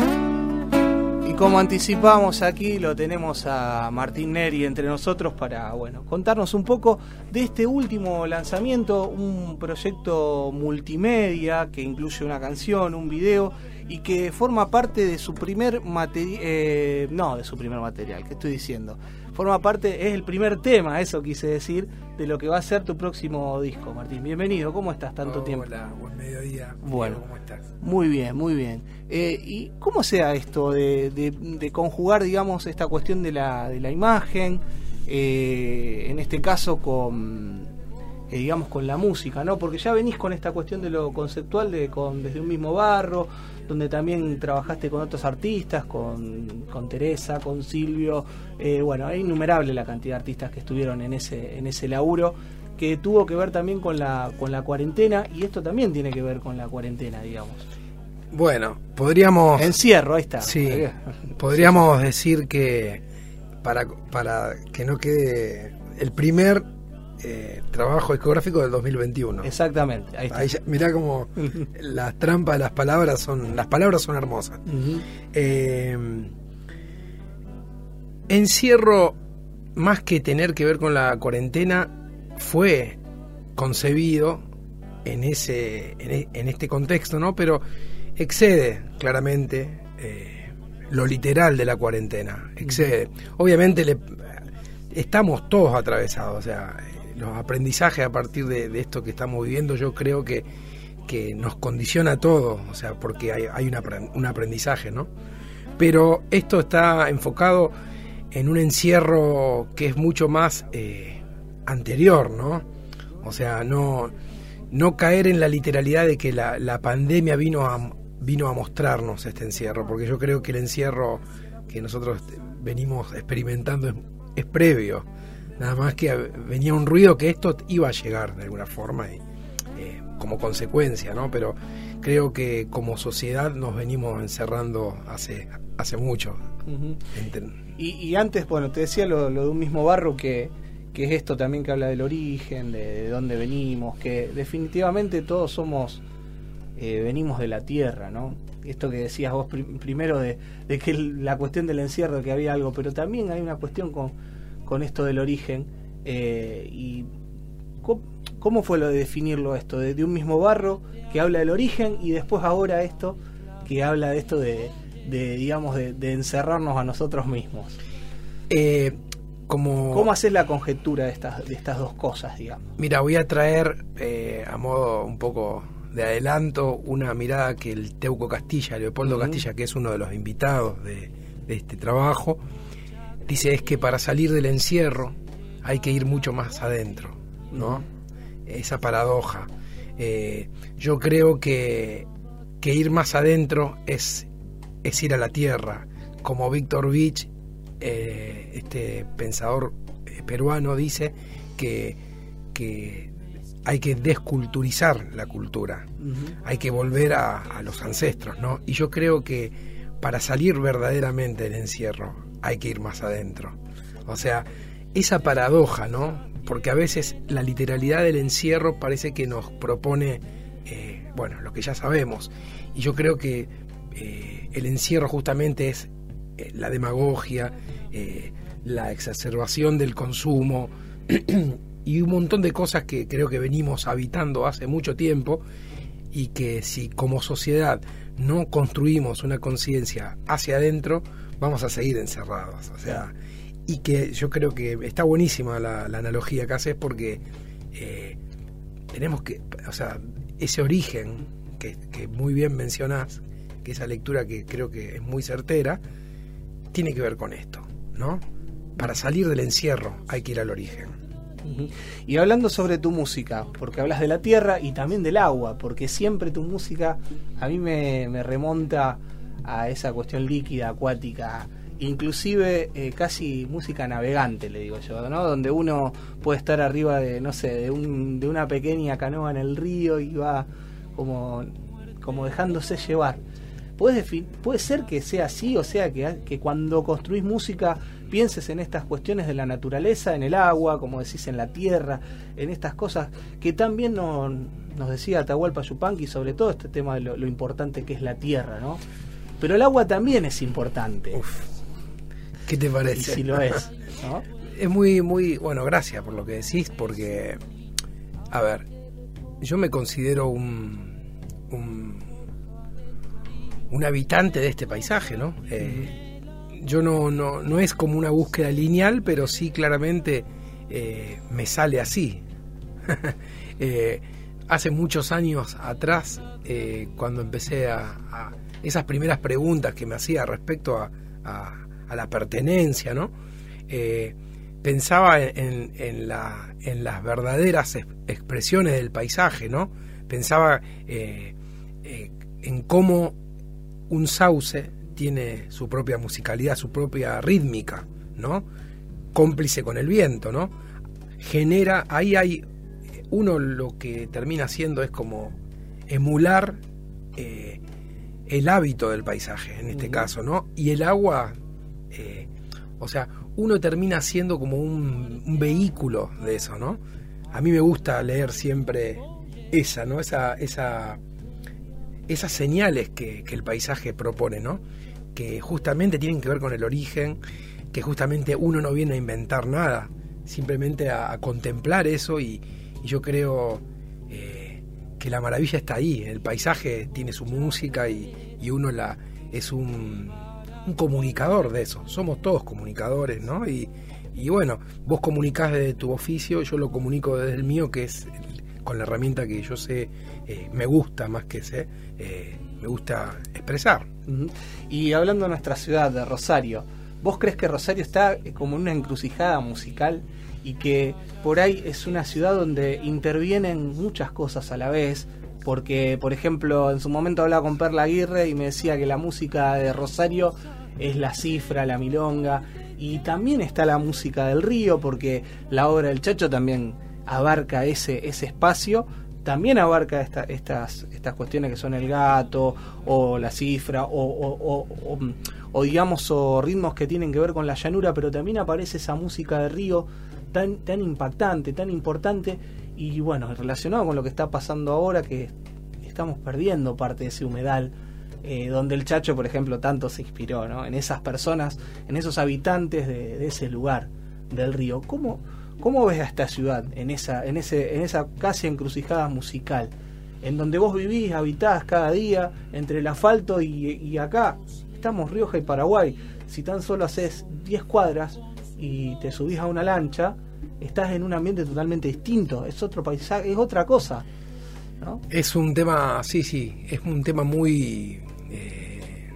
Y como anticipamos aquí, lo tenemos a Martín Neri entre nosotros para bueno, contarnos un poco de este último lanzamiento, un proyecto multimedia que incluye una canción, un video y que forma parte de su primer material, eh, no, de su primer material, ¿qué estoy diciendo? Forma parte, es el primer tema, eso quise decir, de lo que va a ser tu próximo disco, Martín. Bienvenido, ¿cómo estás tanto tiempo? Hola, buen mediodía. Bueno, ¿cómo estás? Muy bien, muy bien. Eh, ¿Y cómo sea esto de, de, conjugar, digamos, esta cuestión de la, de la imagen, eh, en este caso con, eh, digamos, con la música, ¿no? Porque ya venís con esta cuestión de lo conceptual de con, desde un mismo barro, donde también trabajaste con otros artistas, con, con Teresa, con Silvio, eh, bueno, es innumerable la cantidad de artistas que estuvieron en ese, en ese laburo, que tuvo que ver también con la, con la cuarentena, y esto también tiene que ver con la cuarentena, digamos. Bueno, podríamos... Encierro, ahí está. Sí, podríamos decir que para, para que no quede el primer eh, trabajo discográfico del 2021. Exactamente. Ahí está. mirá como las trampas de las palabras son. Las palabras son hermosas. Eh, encierro, más que tener que ver con la cuarentena, fue concebido en ese. en, e, este contexto, ¿no? Pero excede claramente eh, lo literal de la cuarentena. Excede. Obviamente le, estamos todos atravesados. O sea, los aprendizajes a partir de, esto que estamos viviendo, yo creo que, que nos condiciona a todos, o sea, porque hay, hay un aprendizaje, ¿no? Pero esto está enfocado en un encierro que es mucho más eh, anterior, ¿no? O sea, no, no caer en la literalidad de que la, la pandemia vino a, vino a mostrarnos este encierro, porque yo creo que el encierro que nosotros venimos experimentando es previo Nada más que venía un ruido que esto iba a llegar de alguna forma y, eh, como consecuencia, ¿no? Pero creo que como sociedad nos venimos encerrando hace, hace mucho. y, antes, bueno, te decía lo, de un mismo barro que, que, es esto también que habla del origen, de, dónde venimos, que definitivamente todos somos, eh, venimos de la tierra, ¿no? Esto que decías vos primero de, de que la cuestión del encierro, que había algo, pero también hay una cuestión con con esto del origen. Eh, y ¿cómo, fue lo de definirlo esto? De, un mismo barro que habla del origen y después ahora esto que habla de esto de, digamos, de, encerrarnos a nosotros mismos. Eh, como... ¿Cómo haces la conjetura de estas, de estas dos cosas, digamos? Mira, voy a traer eh, a modo un poco de adelanto una mirada que el Teuco Castilla, Leopoldo Castilla, que es uno de los invitados de, de este trabajo, dice es que para salir del encierro hay que ir mucho más adentro, ¿no? Esa paradoja. Eh, yo creo que, que, ir más adentro es, es ir a la tierra, como Víctor Vich, eh, este pensador eh, peruano, dice que, que hay que desculturizar la cultura, hay que volver a, a, los ancestros, ¿no? Y yo creo que para salir verdaderamente del encierro hay que ir más adentro. O sea, esa paradoja, ¿no? Porque a veces la literalidad del encierro parece que nos propone, eh, bueno, lo que ya sabemos. Y yo creo que eh, el encierro justamente es eh, la demagogia, la exacerbación del consumo y un montón de cosas que creo que venimos habitando hace mucho tiempo y que si como sociedad no construimos una conciencia hacia adentro, vamos a seguir encerrados. O sea, y que yo creo que está buenísima la, analogía que haces porque eh, tenemos que, o sea, ese origen que, muy bien mencionás, que esa lectura que creo que es muy certera, tiene que ver con esto, ¿no? Para salir del encierro hay que ir al origen. Y hablando sobre tu música, porque hablas de la tierra y también del agua, porque siempre tu música a mí me, me remonta a esa cuestión líquida, acuática, inclusive eh, casi música navegante, le digo yo, ¿no? Donde uno puede estar arriba de, no sé, de, un, de una pequeña canoa en el río y va como, como dejándose llevar. puede ser que sea así, o sea, que, cuando construís música pienses en estas cuestiones de la naturaleza, en el agua, como decís, en la tierra, en estas cosas que también no, nos decía Atahualpa Yupanqui, sobre todo este tema de lo, importante que es la tierra, ¿no? Pero el agua también es importante. Uf, ¿Qué te parece? Y si lo es, Es muy, muy, bueno, gracias por lo que decís, porque, a ver, yo me considero un, un, un habitante de este paisaje, ¿no? Eh, yo no, no, no es como una búsqueda lineal, pero sí claramente eh, me sale así. Eh, hace muchos años atrás, cuando empecé a, esas primeras preguntas que me hacía respecto a, a, la pertenencia, ¿no? pensaba en, la, en, las verdaderas expresiones del paisaje, ¿no? Pensaba en cómo un sauce tiene su propia musicalidad, su propia rítmica, ¿no? Cómplice con el viento, ¿no? Genera, ahí hay, uno lo que termina haciendo es como emular eh, el hábito del paisaje, en este caso, ¿no? Y el agua, eh, o sea, uno termina siendo como un, vehículo de eso, ¿no? A mí me gusta leer siempre esa, ¿no? Esa, esa, esas señales que, que el paisaje propone, ¿no? que justamente tienen que ver con el origen, que justamente uno no viene a inventar nada, simplemente a, contemplar eso y, yo creo que la maravilla está ahí, el paisaje tiene su música y, uno la, es un, comunicador de eso, somos todos comunicadores, ¿no? Y, bueno, vos comunicás desde tu oficio, yo lo comunico desde el mío, que es con la herramienta que yo sé, eh, me gusta más que sé, eh, me gusta expresar. Y hablando de nuestra ciudad, de Rosario, ¿vos crees que Rosario está como en una encrucijada musical y que por ahí es una ciudad donde intervienen muchas cosas a la vez? Porque, por ejemplo, en su momento hablaba con Perla Aguirre y me decía que la música de Rosario es la cifra, la milonga, y también está la música del río, porque la obra del Chacho también abarca ese, ese espacio, también abarca estas, estas cuestiones que son el gato o la cifra o, o, digamos o ritmos que tienen que ver con la llanura, pero también aparece esa música de río tan, tan impactante, tan importante y bueno, relacionado con lo que está pasando ahora que estamos perdiendo parte de ese humedal. Eh, donde el Chacho, por ejemplo, tanto se inspiró, ¿no? En esas personas, en esos habitantes de, ese lugar del río. ¿Cómo, ¿Cómo ves a esta ciudad en esa, en ese, en esa casi encrucijada musical? En donde vos vivís, habitás cada día entre el asfalto y, acá. Estamos Rioja y Paraguay. Si tan solo haces 10 cuadras y te subís a una lancha, estás en un ambiente totalmente distinto. Es otro paisaje, es otra cosa. Es un tema, sí, sí, es un tema muy eh,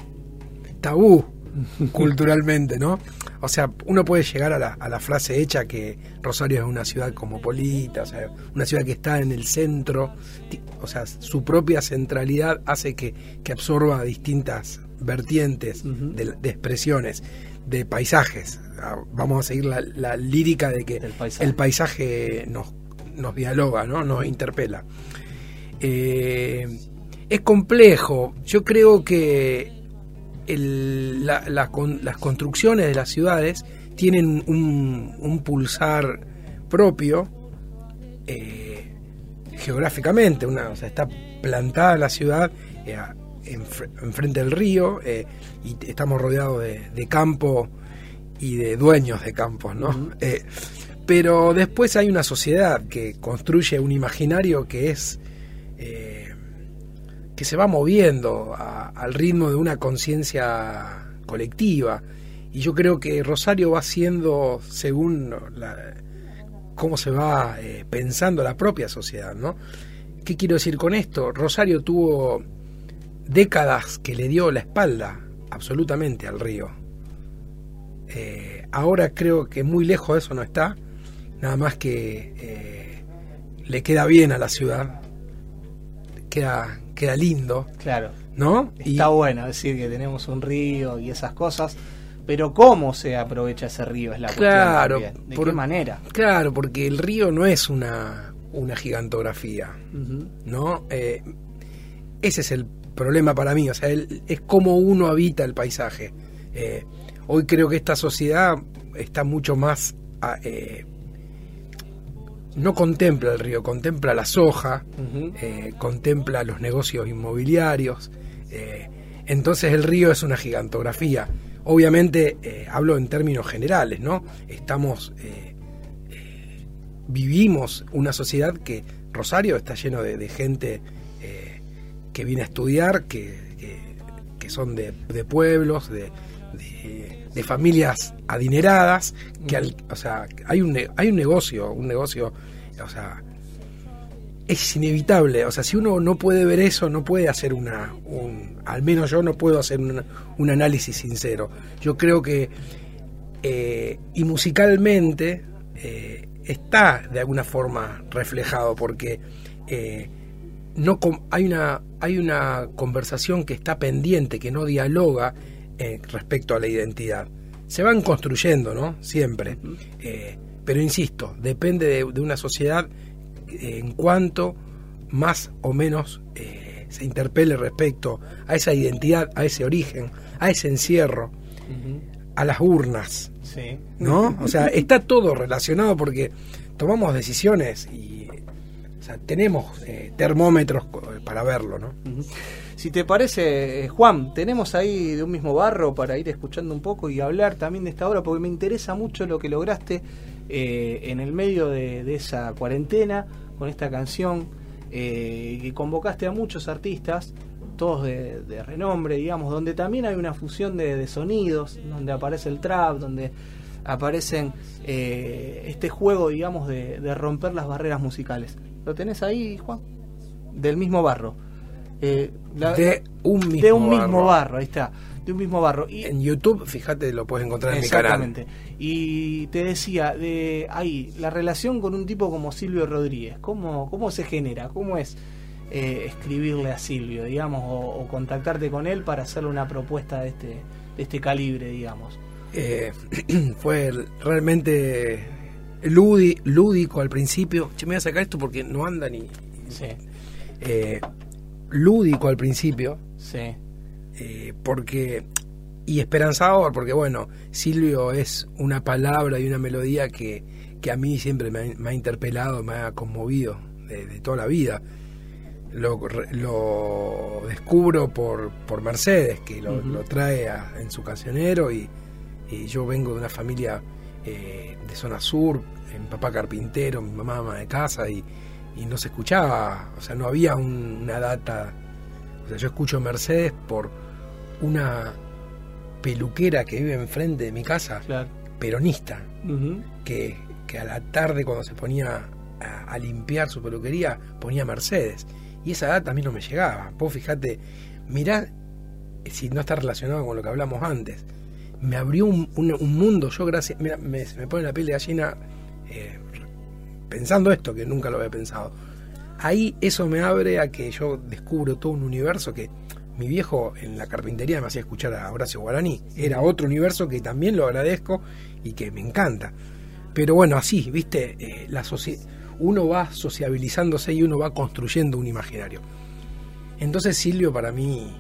tabú culturalmente, ¿no? O sea, uno puede llegar a la, a la, frase hecha que Rosario es una ciudad cosmopolita, o sea, una ciudad que está en el centro, o sea, su propia centralidad hace que, absorba distintas vertientes de, expresiones, de paisajes. Ah, vamos a seguir la, lírica de que el paisaje, nos, nos dialoga, ¿no? nos interpela. Eh, es complejo, yo creo que las construcciones de las ciudades tienen un, pulsar propio eh, geográficamente, una, o sea, está plantada la ciudad eh, enfrente del río eh, y estamos rodeados de, campo y de dueños de campos, ¿no? pero después hay una sociedad que construye un imaginario que es que se va moviendo al ritmo de una conciencia colectiva. Y yo creo que Rosario va siendo según cómo se va eh, pensando la propia sociedad, ¿no? ¿Qué quiero decir con esto? Rosario tuvo décadas que le dio la espalda absolutamente al río. Eh, ahora creo que muy lejos de eso no está, nada más que eh, le queda bien a la ciudad, queda, queda lindo. Claro. ¿No? Está bueno decir que tenemos un río y esas cosas, pero ¿cómo se aprovecha ese río? Es la claro, cuestión. ¿De qué manera? Claro, porque el río no es una, una gigantografía, ¿no? Eh, ese es el problema para mí, o sea, es como uno habita el paisaje. Eh, hoy creo que esta sociedad está mucho más... Eh, no contempla el río, contempla la soja, eh, contempla los negocios inmobiliarios. entonces el río es una gigantografía. Obviamente hablo en términos generales, ¿no? Estamos vivimos una sociedad que Rosario está lleno de, gente que viene a estudiar, que, que, son de, de pueblos, de, de, familias adineradas, que al, o sea, hay un, hay un negocio, un negocio, o sea, es inevitable, o sea, si uno no puede ver eso, no puede hacer una, un, al menos yo no puedo hacer un análisis sincero. Yo creo que, eh, y musicalmente, eh, está de alguna forma reflejado, porque eh, no hay una, hay una conversación que está pendiente, que no dialoga eh, respecto a la identidad. Se van construyendo, ¿no? Siempre. Eh, pero insisto, depende de, una sociedad eh, en cuanto más o menos se interpele respecto a esa identidad, a ese origen, a ese encierro, a las urnas. ¿No? O sea, está todo relacionado porque tomamos decisiones y tenemos termómetros para verlo, ¿no? Si te parece, eh, Juan, tenemos ahí de un mismo barro para ir escuchando un poco y hablar también de esta obra, porque me interesa mucho lo que lograste eh, en el medio de, esa cuarentena con esta canción, eh, que convocaste a muchos artistas, todos de, renombre, digamos, donde también hay una fusión de, sonidos, donde aparece el trap, donde aparecen este juego, digamos, de romper las barreras musicales. ¿Lo tenés ahí, Juan? Del mismo barro. Eh, de un mismo, de un mismo barro. ahí está. De un mismo barro. Y, en YouTube, fíjate, lo puedes encontrar en mi canal. Exactamente. Y te decía, de ahí, la relación con un tipo como Silvio Rodríguez, ¿cómo, cómo se genera? ¿Cómo es eh, escribirle a Silvio, digamos, o, contactarte con él para hacerle una propuesta de este, de este calibre, digamos? Eh, fue realmente lúdico al principio. Che, me voy a sacar esto porque no anda ni. Sí lúdico al principio. Sí. Eh, porque. Y esperanzador, porque bueno, Silvio es una palabra y una melodía que, que a mí siempre me ha, interpelado, me ha conmovido de, toda la vida. Lo, lo descubro por, por Mercedes, que lo, trae en su cancionero y, yo vengo de una familia eh, de zona sur, mi papá carpintero, mi mamá ama de casa y, y no se escuchaba, o sea, no había una data. O sea, yo escucho Mercedes por una peluquera que vive enfrente de mi casa, peronista, que, que, a la tarde cuando se ponía a, limpiar su peluquería ponía Mercedes. Y esa data a mí no me llegaba. Vos fijate, mirá si no está relacionado con lo que hablamos antes. Me abrió un, mundo, yo gracias, mira, me, pone la piel de gallina eh, pensando esto, que nunca lo había pensado. Ahí eso me abre a que yo descubro todo un universo que mi viejo en la carpintería me hacía escuchar a Horacio Guaraní. Era otro universo que también lo agradezco y que me encanta. Pero bueno, así, viste, eh, la uno va sociabilizándose y uno va construyendo un imaginario. Entonces Silvio para mí,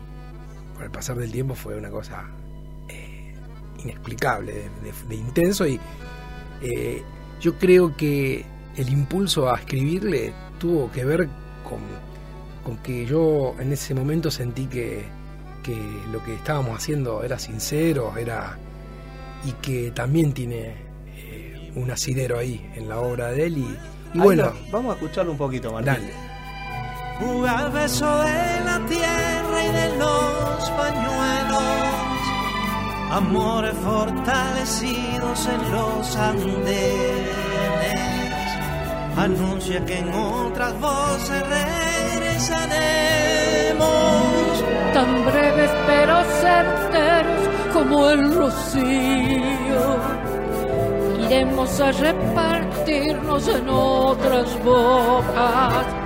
por el pasar del tiempo, fue una cosa inexplicable, de, intenso y eh, yo creo que el impulso a escribirle tuvo que ver con, con que yo en ese momento sentí que, que, lo que estábamos haciendo era sincero, era y que también tiene eh, un asidero ahí en la obra de él y, bueno, vamos a escucharlo un poquito, más Dale. Jugar beso de la tierra y de los pañuelos, amores fortalecidos en los Andes anuncia que en otras voces regresaremos. Tan breves pero certeros como el rocío. Iremos a repartirnos en otras bocas.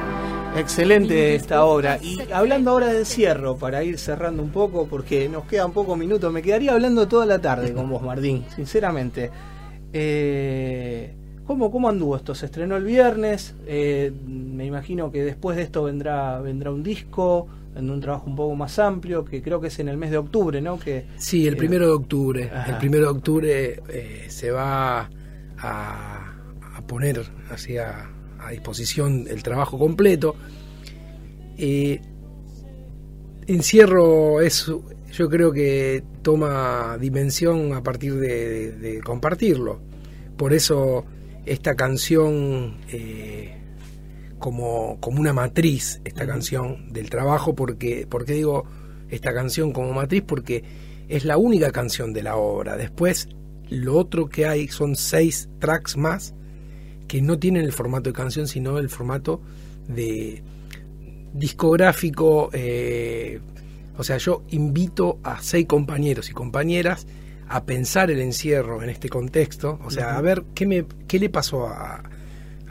Excelente esta obra. Y hablando ahora del cierro, para ir cerrando un poco, porque nos quedan pocos minutos, me quedaría hablando toda la tarde con vos, Martín, sinceramente. Eh, ¿Cómo, ¿Cómo anduvo esto? Se estrenó el viernes, eh, me imagino que después de esto vendrá, vendrá un disco, en un trabajo un poco más amplio, que creo que es en el mes de octubre, ¿no? Que, sí, el eh, primero de octubre. Ajá. El primero de octubre eh, se va a, a poner hacia a disposición el trabajo completo. Eh, encierro es, yo creo que toma dimensión a partir de, de- de compartirlo. Por eso esta canción eh, como, como una matriz, esta canción del trabajo, porque, porque digo esta canción como matriz, porque es la única canción de la obra. Después, lo otro que hay son seis tracks más que no tienen el formato de canción, sino el formato de discográfico. eh, o sea, yo invito a seis compañeros y compañeras a pensar el encierro en este contexto, o sea, a ver qué, me, qué le pasó a,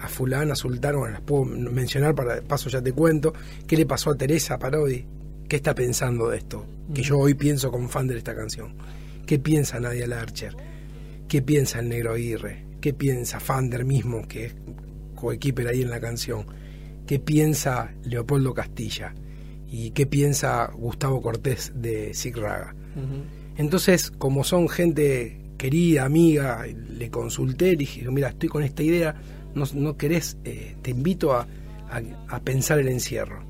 a fulana, a sultana, bueno, las puedo mencionar para paso ya te cuento, qué le pasó a Teresa Parodi, qué está pensando de esto, que yo hoy pienso como fan de esta canción, qué piensa Nadia Larcher, qué piensa el Negro Aguirre, qué piensa Fander mismo, que es coequiper ahí en la canción, qué piensa Leopoldo Castilla y qué piensa Gustavo Cortés de Sig Raga. Entonces, como son gente querida, amiga, le consulté, le dije, mira, estoy con esta idea, no, no querés, eh, te invito a, a- a pensar el encierro,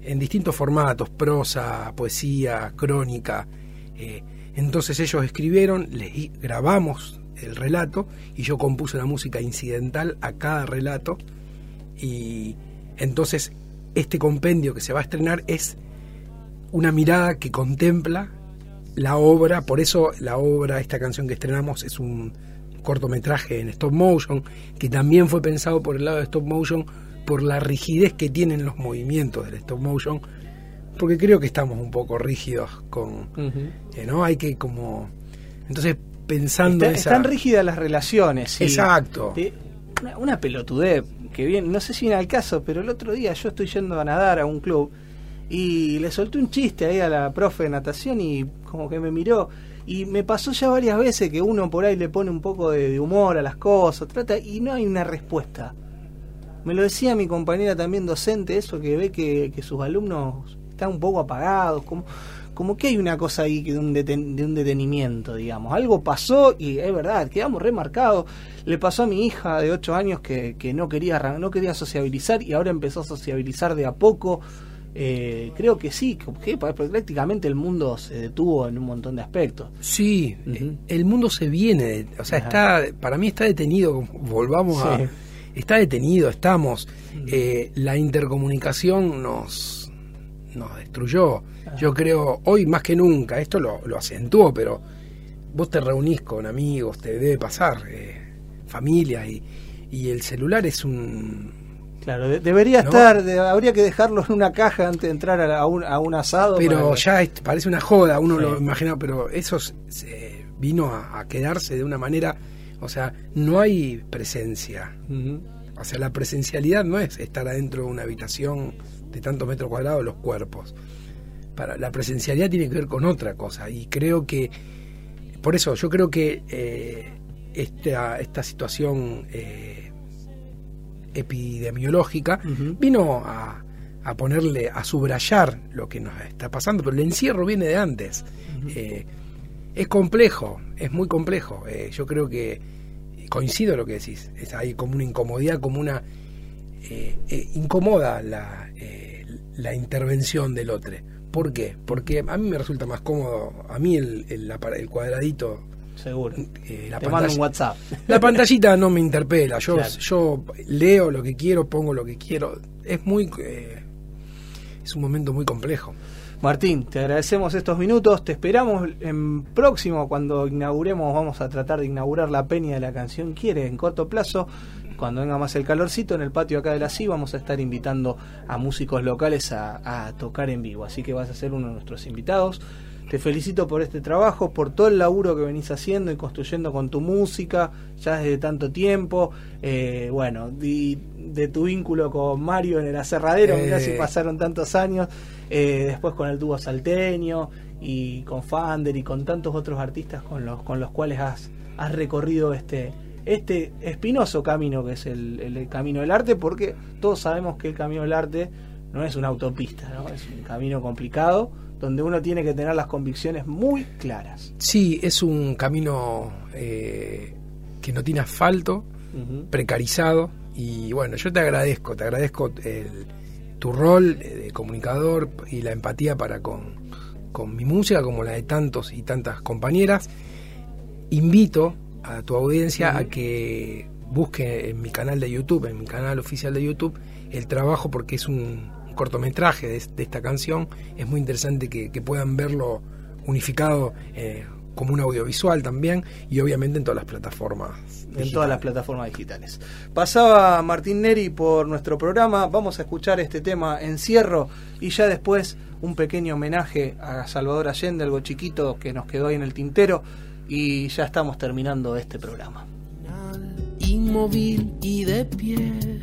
en distintos formatos, prosa, poesía, crónica. eh, entonces ellos escribieron, les grabamos el relato y yo compuse la música incidental a cada relato y entonces este compendio que se va a estrenar es una mirada que contempla la obra, por eso la obra, esta canción que estrenamos es un cortometraje en stop motion, que también fue pensado por el lado de stop motion, por la rigidez que tienen los movimientos del stop motion, porque creo que estamos un poco rígidos con, eh, ¿no? Hay que como... Entonces, pensando Está- esa... Están rígidas las relaciones. Exacto. Te- una, una pelotudez que bien, no sé si viene al caso, pero el otro día yo estoy yendo a nadar a un club y le solté un chiste ahí a la profe de natación y como que me miró y me pasó ya varias veces que uno por ahí le pone un poco de, de humor a las cosas, trata y no hay una respuesta. Me lo decía mi compañera también docente, eso que ve que, que sus alumnos están un poco apagados, como, como que hay una cosa ahí que de un, deten- de un detenimiento, digamos. Algo pasó y es verdad, quedamos remarcados. Le pasó a mi hija de 8 años que, que no, quería, no quería sociabilizar y ahora empezó a sociabilizar de a poco. Eh, creo que sí, que prácticamente el mundo se detuvo en un montón de aspectos. Sí, eh, el mundo se viene, o sea, Ajá. está, para mí está detenido, volvamos Sí. a, está detenido, estamos, eh, la intercomunicación nos, nos destruyó, yo creo, hoy más que nunca, esto lo, lo acentuó, pero vos te reunís con amigos, te debe pasar, eh, familia, y, y el celular es un... Claro, de- debería ¿No? estar, de- habría que dejarlo en una caja antes de entrar a, un, a un asado. Pero ya es- parece una joda, uno Sí. lo imagina, pero eso se- vino a, a quedarse de una manera, o sea, no hay presencia. O sea, la presencialidad no es estar adentro de una habitación de tantos metros cuadrados los cuerpos. Para, la presencialidad tiene que ver con otra cosa y creo que, por eso yo creo que eh, esta, esta situación eh, epidemiológica vino a, a ponerle, a subrayar lo que nos está pasando, pero el encierro viene de antes. Eh, es complejo, es muy complejo. Yo creo que coincido lo que decís. Es, hay como una incomodidad, como una... eh, eh, incomoda la, eh, la intervención del otro. ¿Por qué? Porque a mí me resulta más cómodo, a mí el, el, el cuadradito... Seguro. eh, la Te mando pantalla- un WhatsApp. La pantallita no me interpela. Yo, Claro. yo leo lo que quiero, pongo lo que quiero. Es muy... eh, es un momento muy complejo. Martín, te agradecemos estos minutos, te esperamos en próximo cuando inauguremos, vamos a tratar de inaugurar la peña de la canción Quiere en corto plazo, cuando venga más el calorcito en el patio acá de la CI vamos a estar invitando a músicos locales a, a tocar en vivo, así que vas a ser uno de nuestros invitados. Te felicito por este trabajo, por todo el laburo que venís haciendo y construyendo con tu música ya desde tanto tiempo. Eh, bueno, y de tu vínculo con Mario en el aserradero, mirá Eh. si pasaron tantos años. Eh, después con el dúo salteño y con Fander y con tantos otros artistas con los, con los cuales has, has recorrido este, este espinoso camino que es el, el- el camino del arte, porque todos sabemos que el camino del arte no es una autopista, ¿no? es un camino complicado donde uno tiene que tener las convicciones muy claras. Sí, es un camino eh, que no tiene asfalto, precarizado, y bueno, yo te agradezco, te agradezco tu rol de comunicador y la empatía para con, con mi música, como la de tantos y tantas compañeras. Invito a tu audiencia a que busque en mi canal de YouTube, en mi canal oficial de YouTube, el trabajo porque es un, cortometraje de, esta canción. Es muy interesante que, puedan verlo unificado eh, como un audiovisual también y obviamente en todas las plataformas. En todas las plataformas digitales. Pasaba Martín Neri por nuestro programa, vamos a escuchar este tema Encierro y ya después un pequeño homenaje a Salvador Allende, algo chiquito que nos quedó ahí en el tintero y ya estamos terminando este programa. Inmóvil y de pie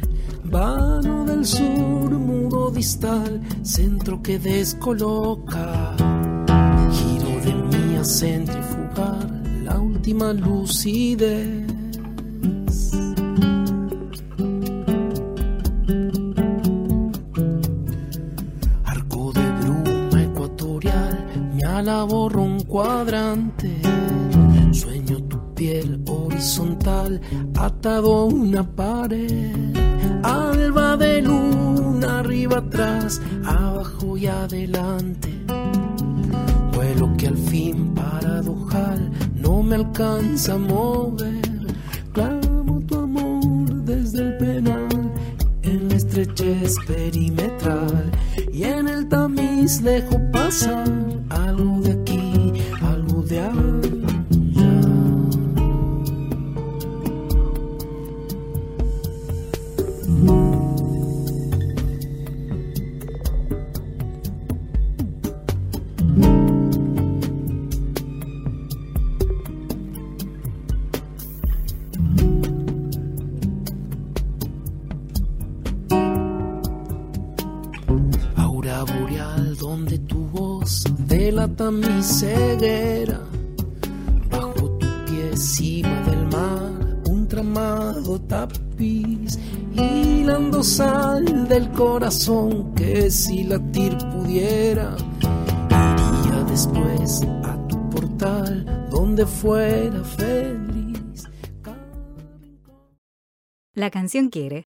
Vano del sur, muro distal, centro que descoloca. Giro de mí a centrifugar la última lucidez. Arco de bruma ecuatorial, me alaborro un cuadrante. Sueño tu piel horizontal, atado a una pared alba de luna, arriba, atrás, abajo y adelante. Vuelo que al fin paradojal no me alcanza a mover. Clamo tu amor desde el penal, en la estrechez perimetral y en el tamiz dejo pasar algo de mi ceguera. Bajo tu pie, encima del mar, un tramado tapiz. Hilando sal del corazón que si latir pudiera, iría después a tu portal donde fuera feliz. La canción quiere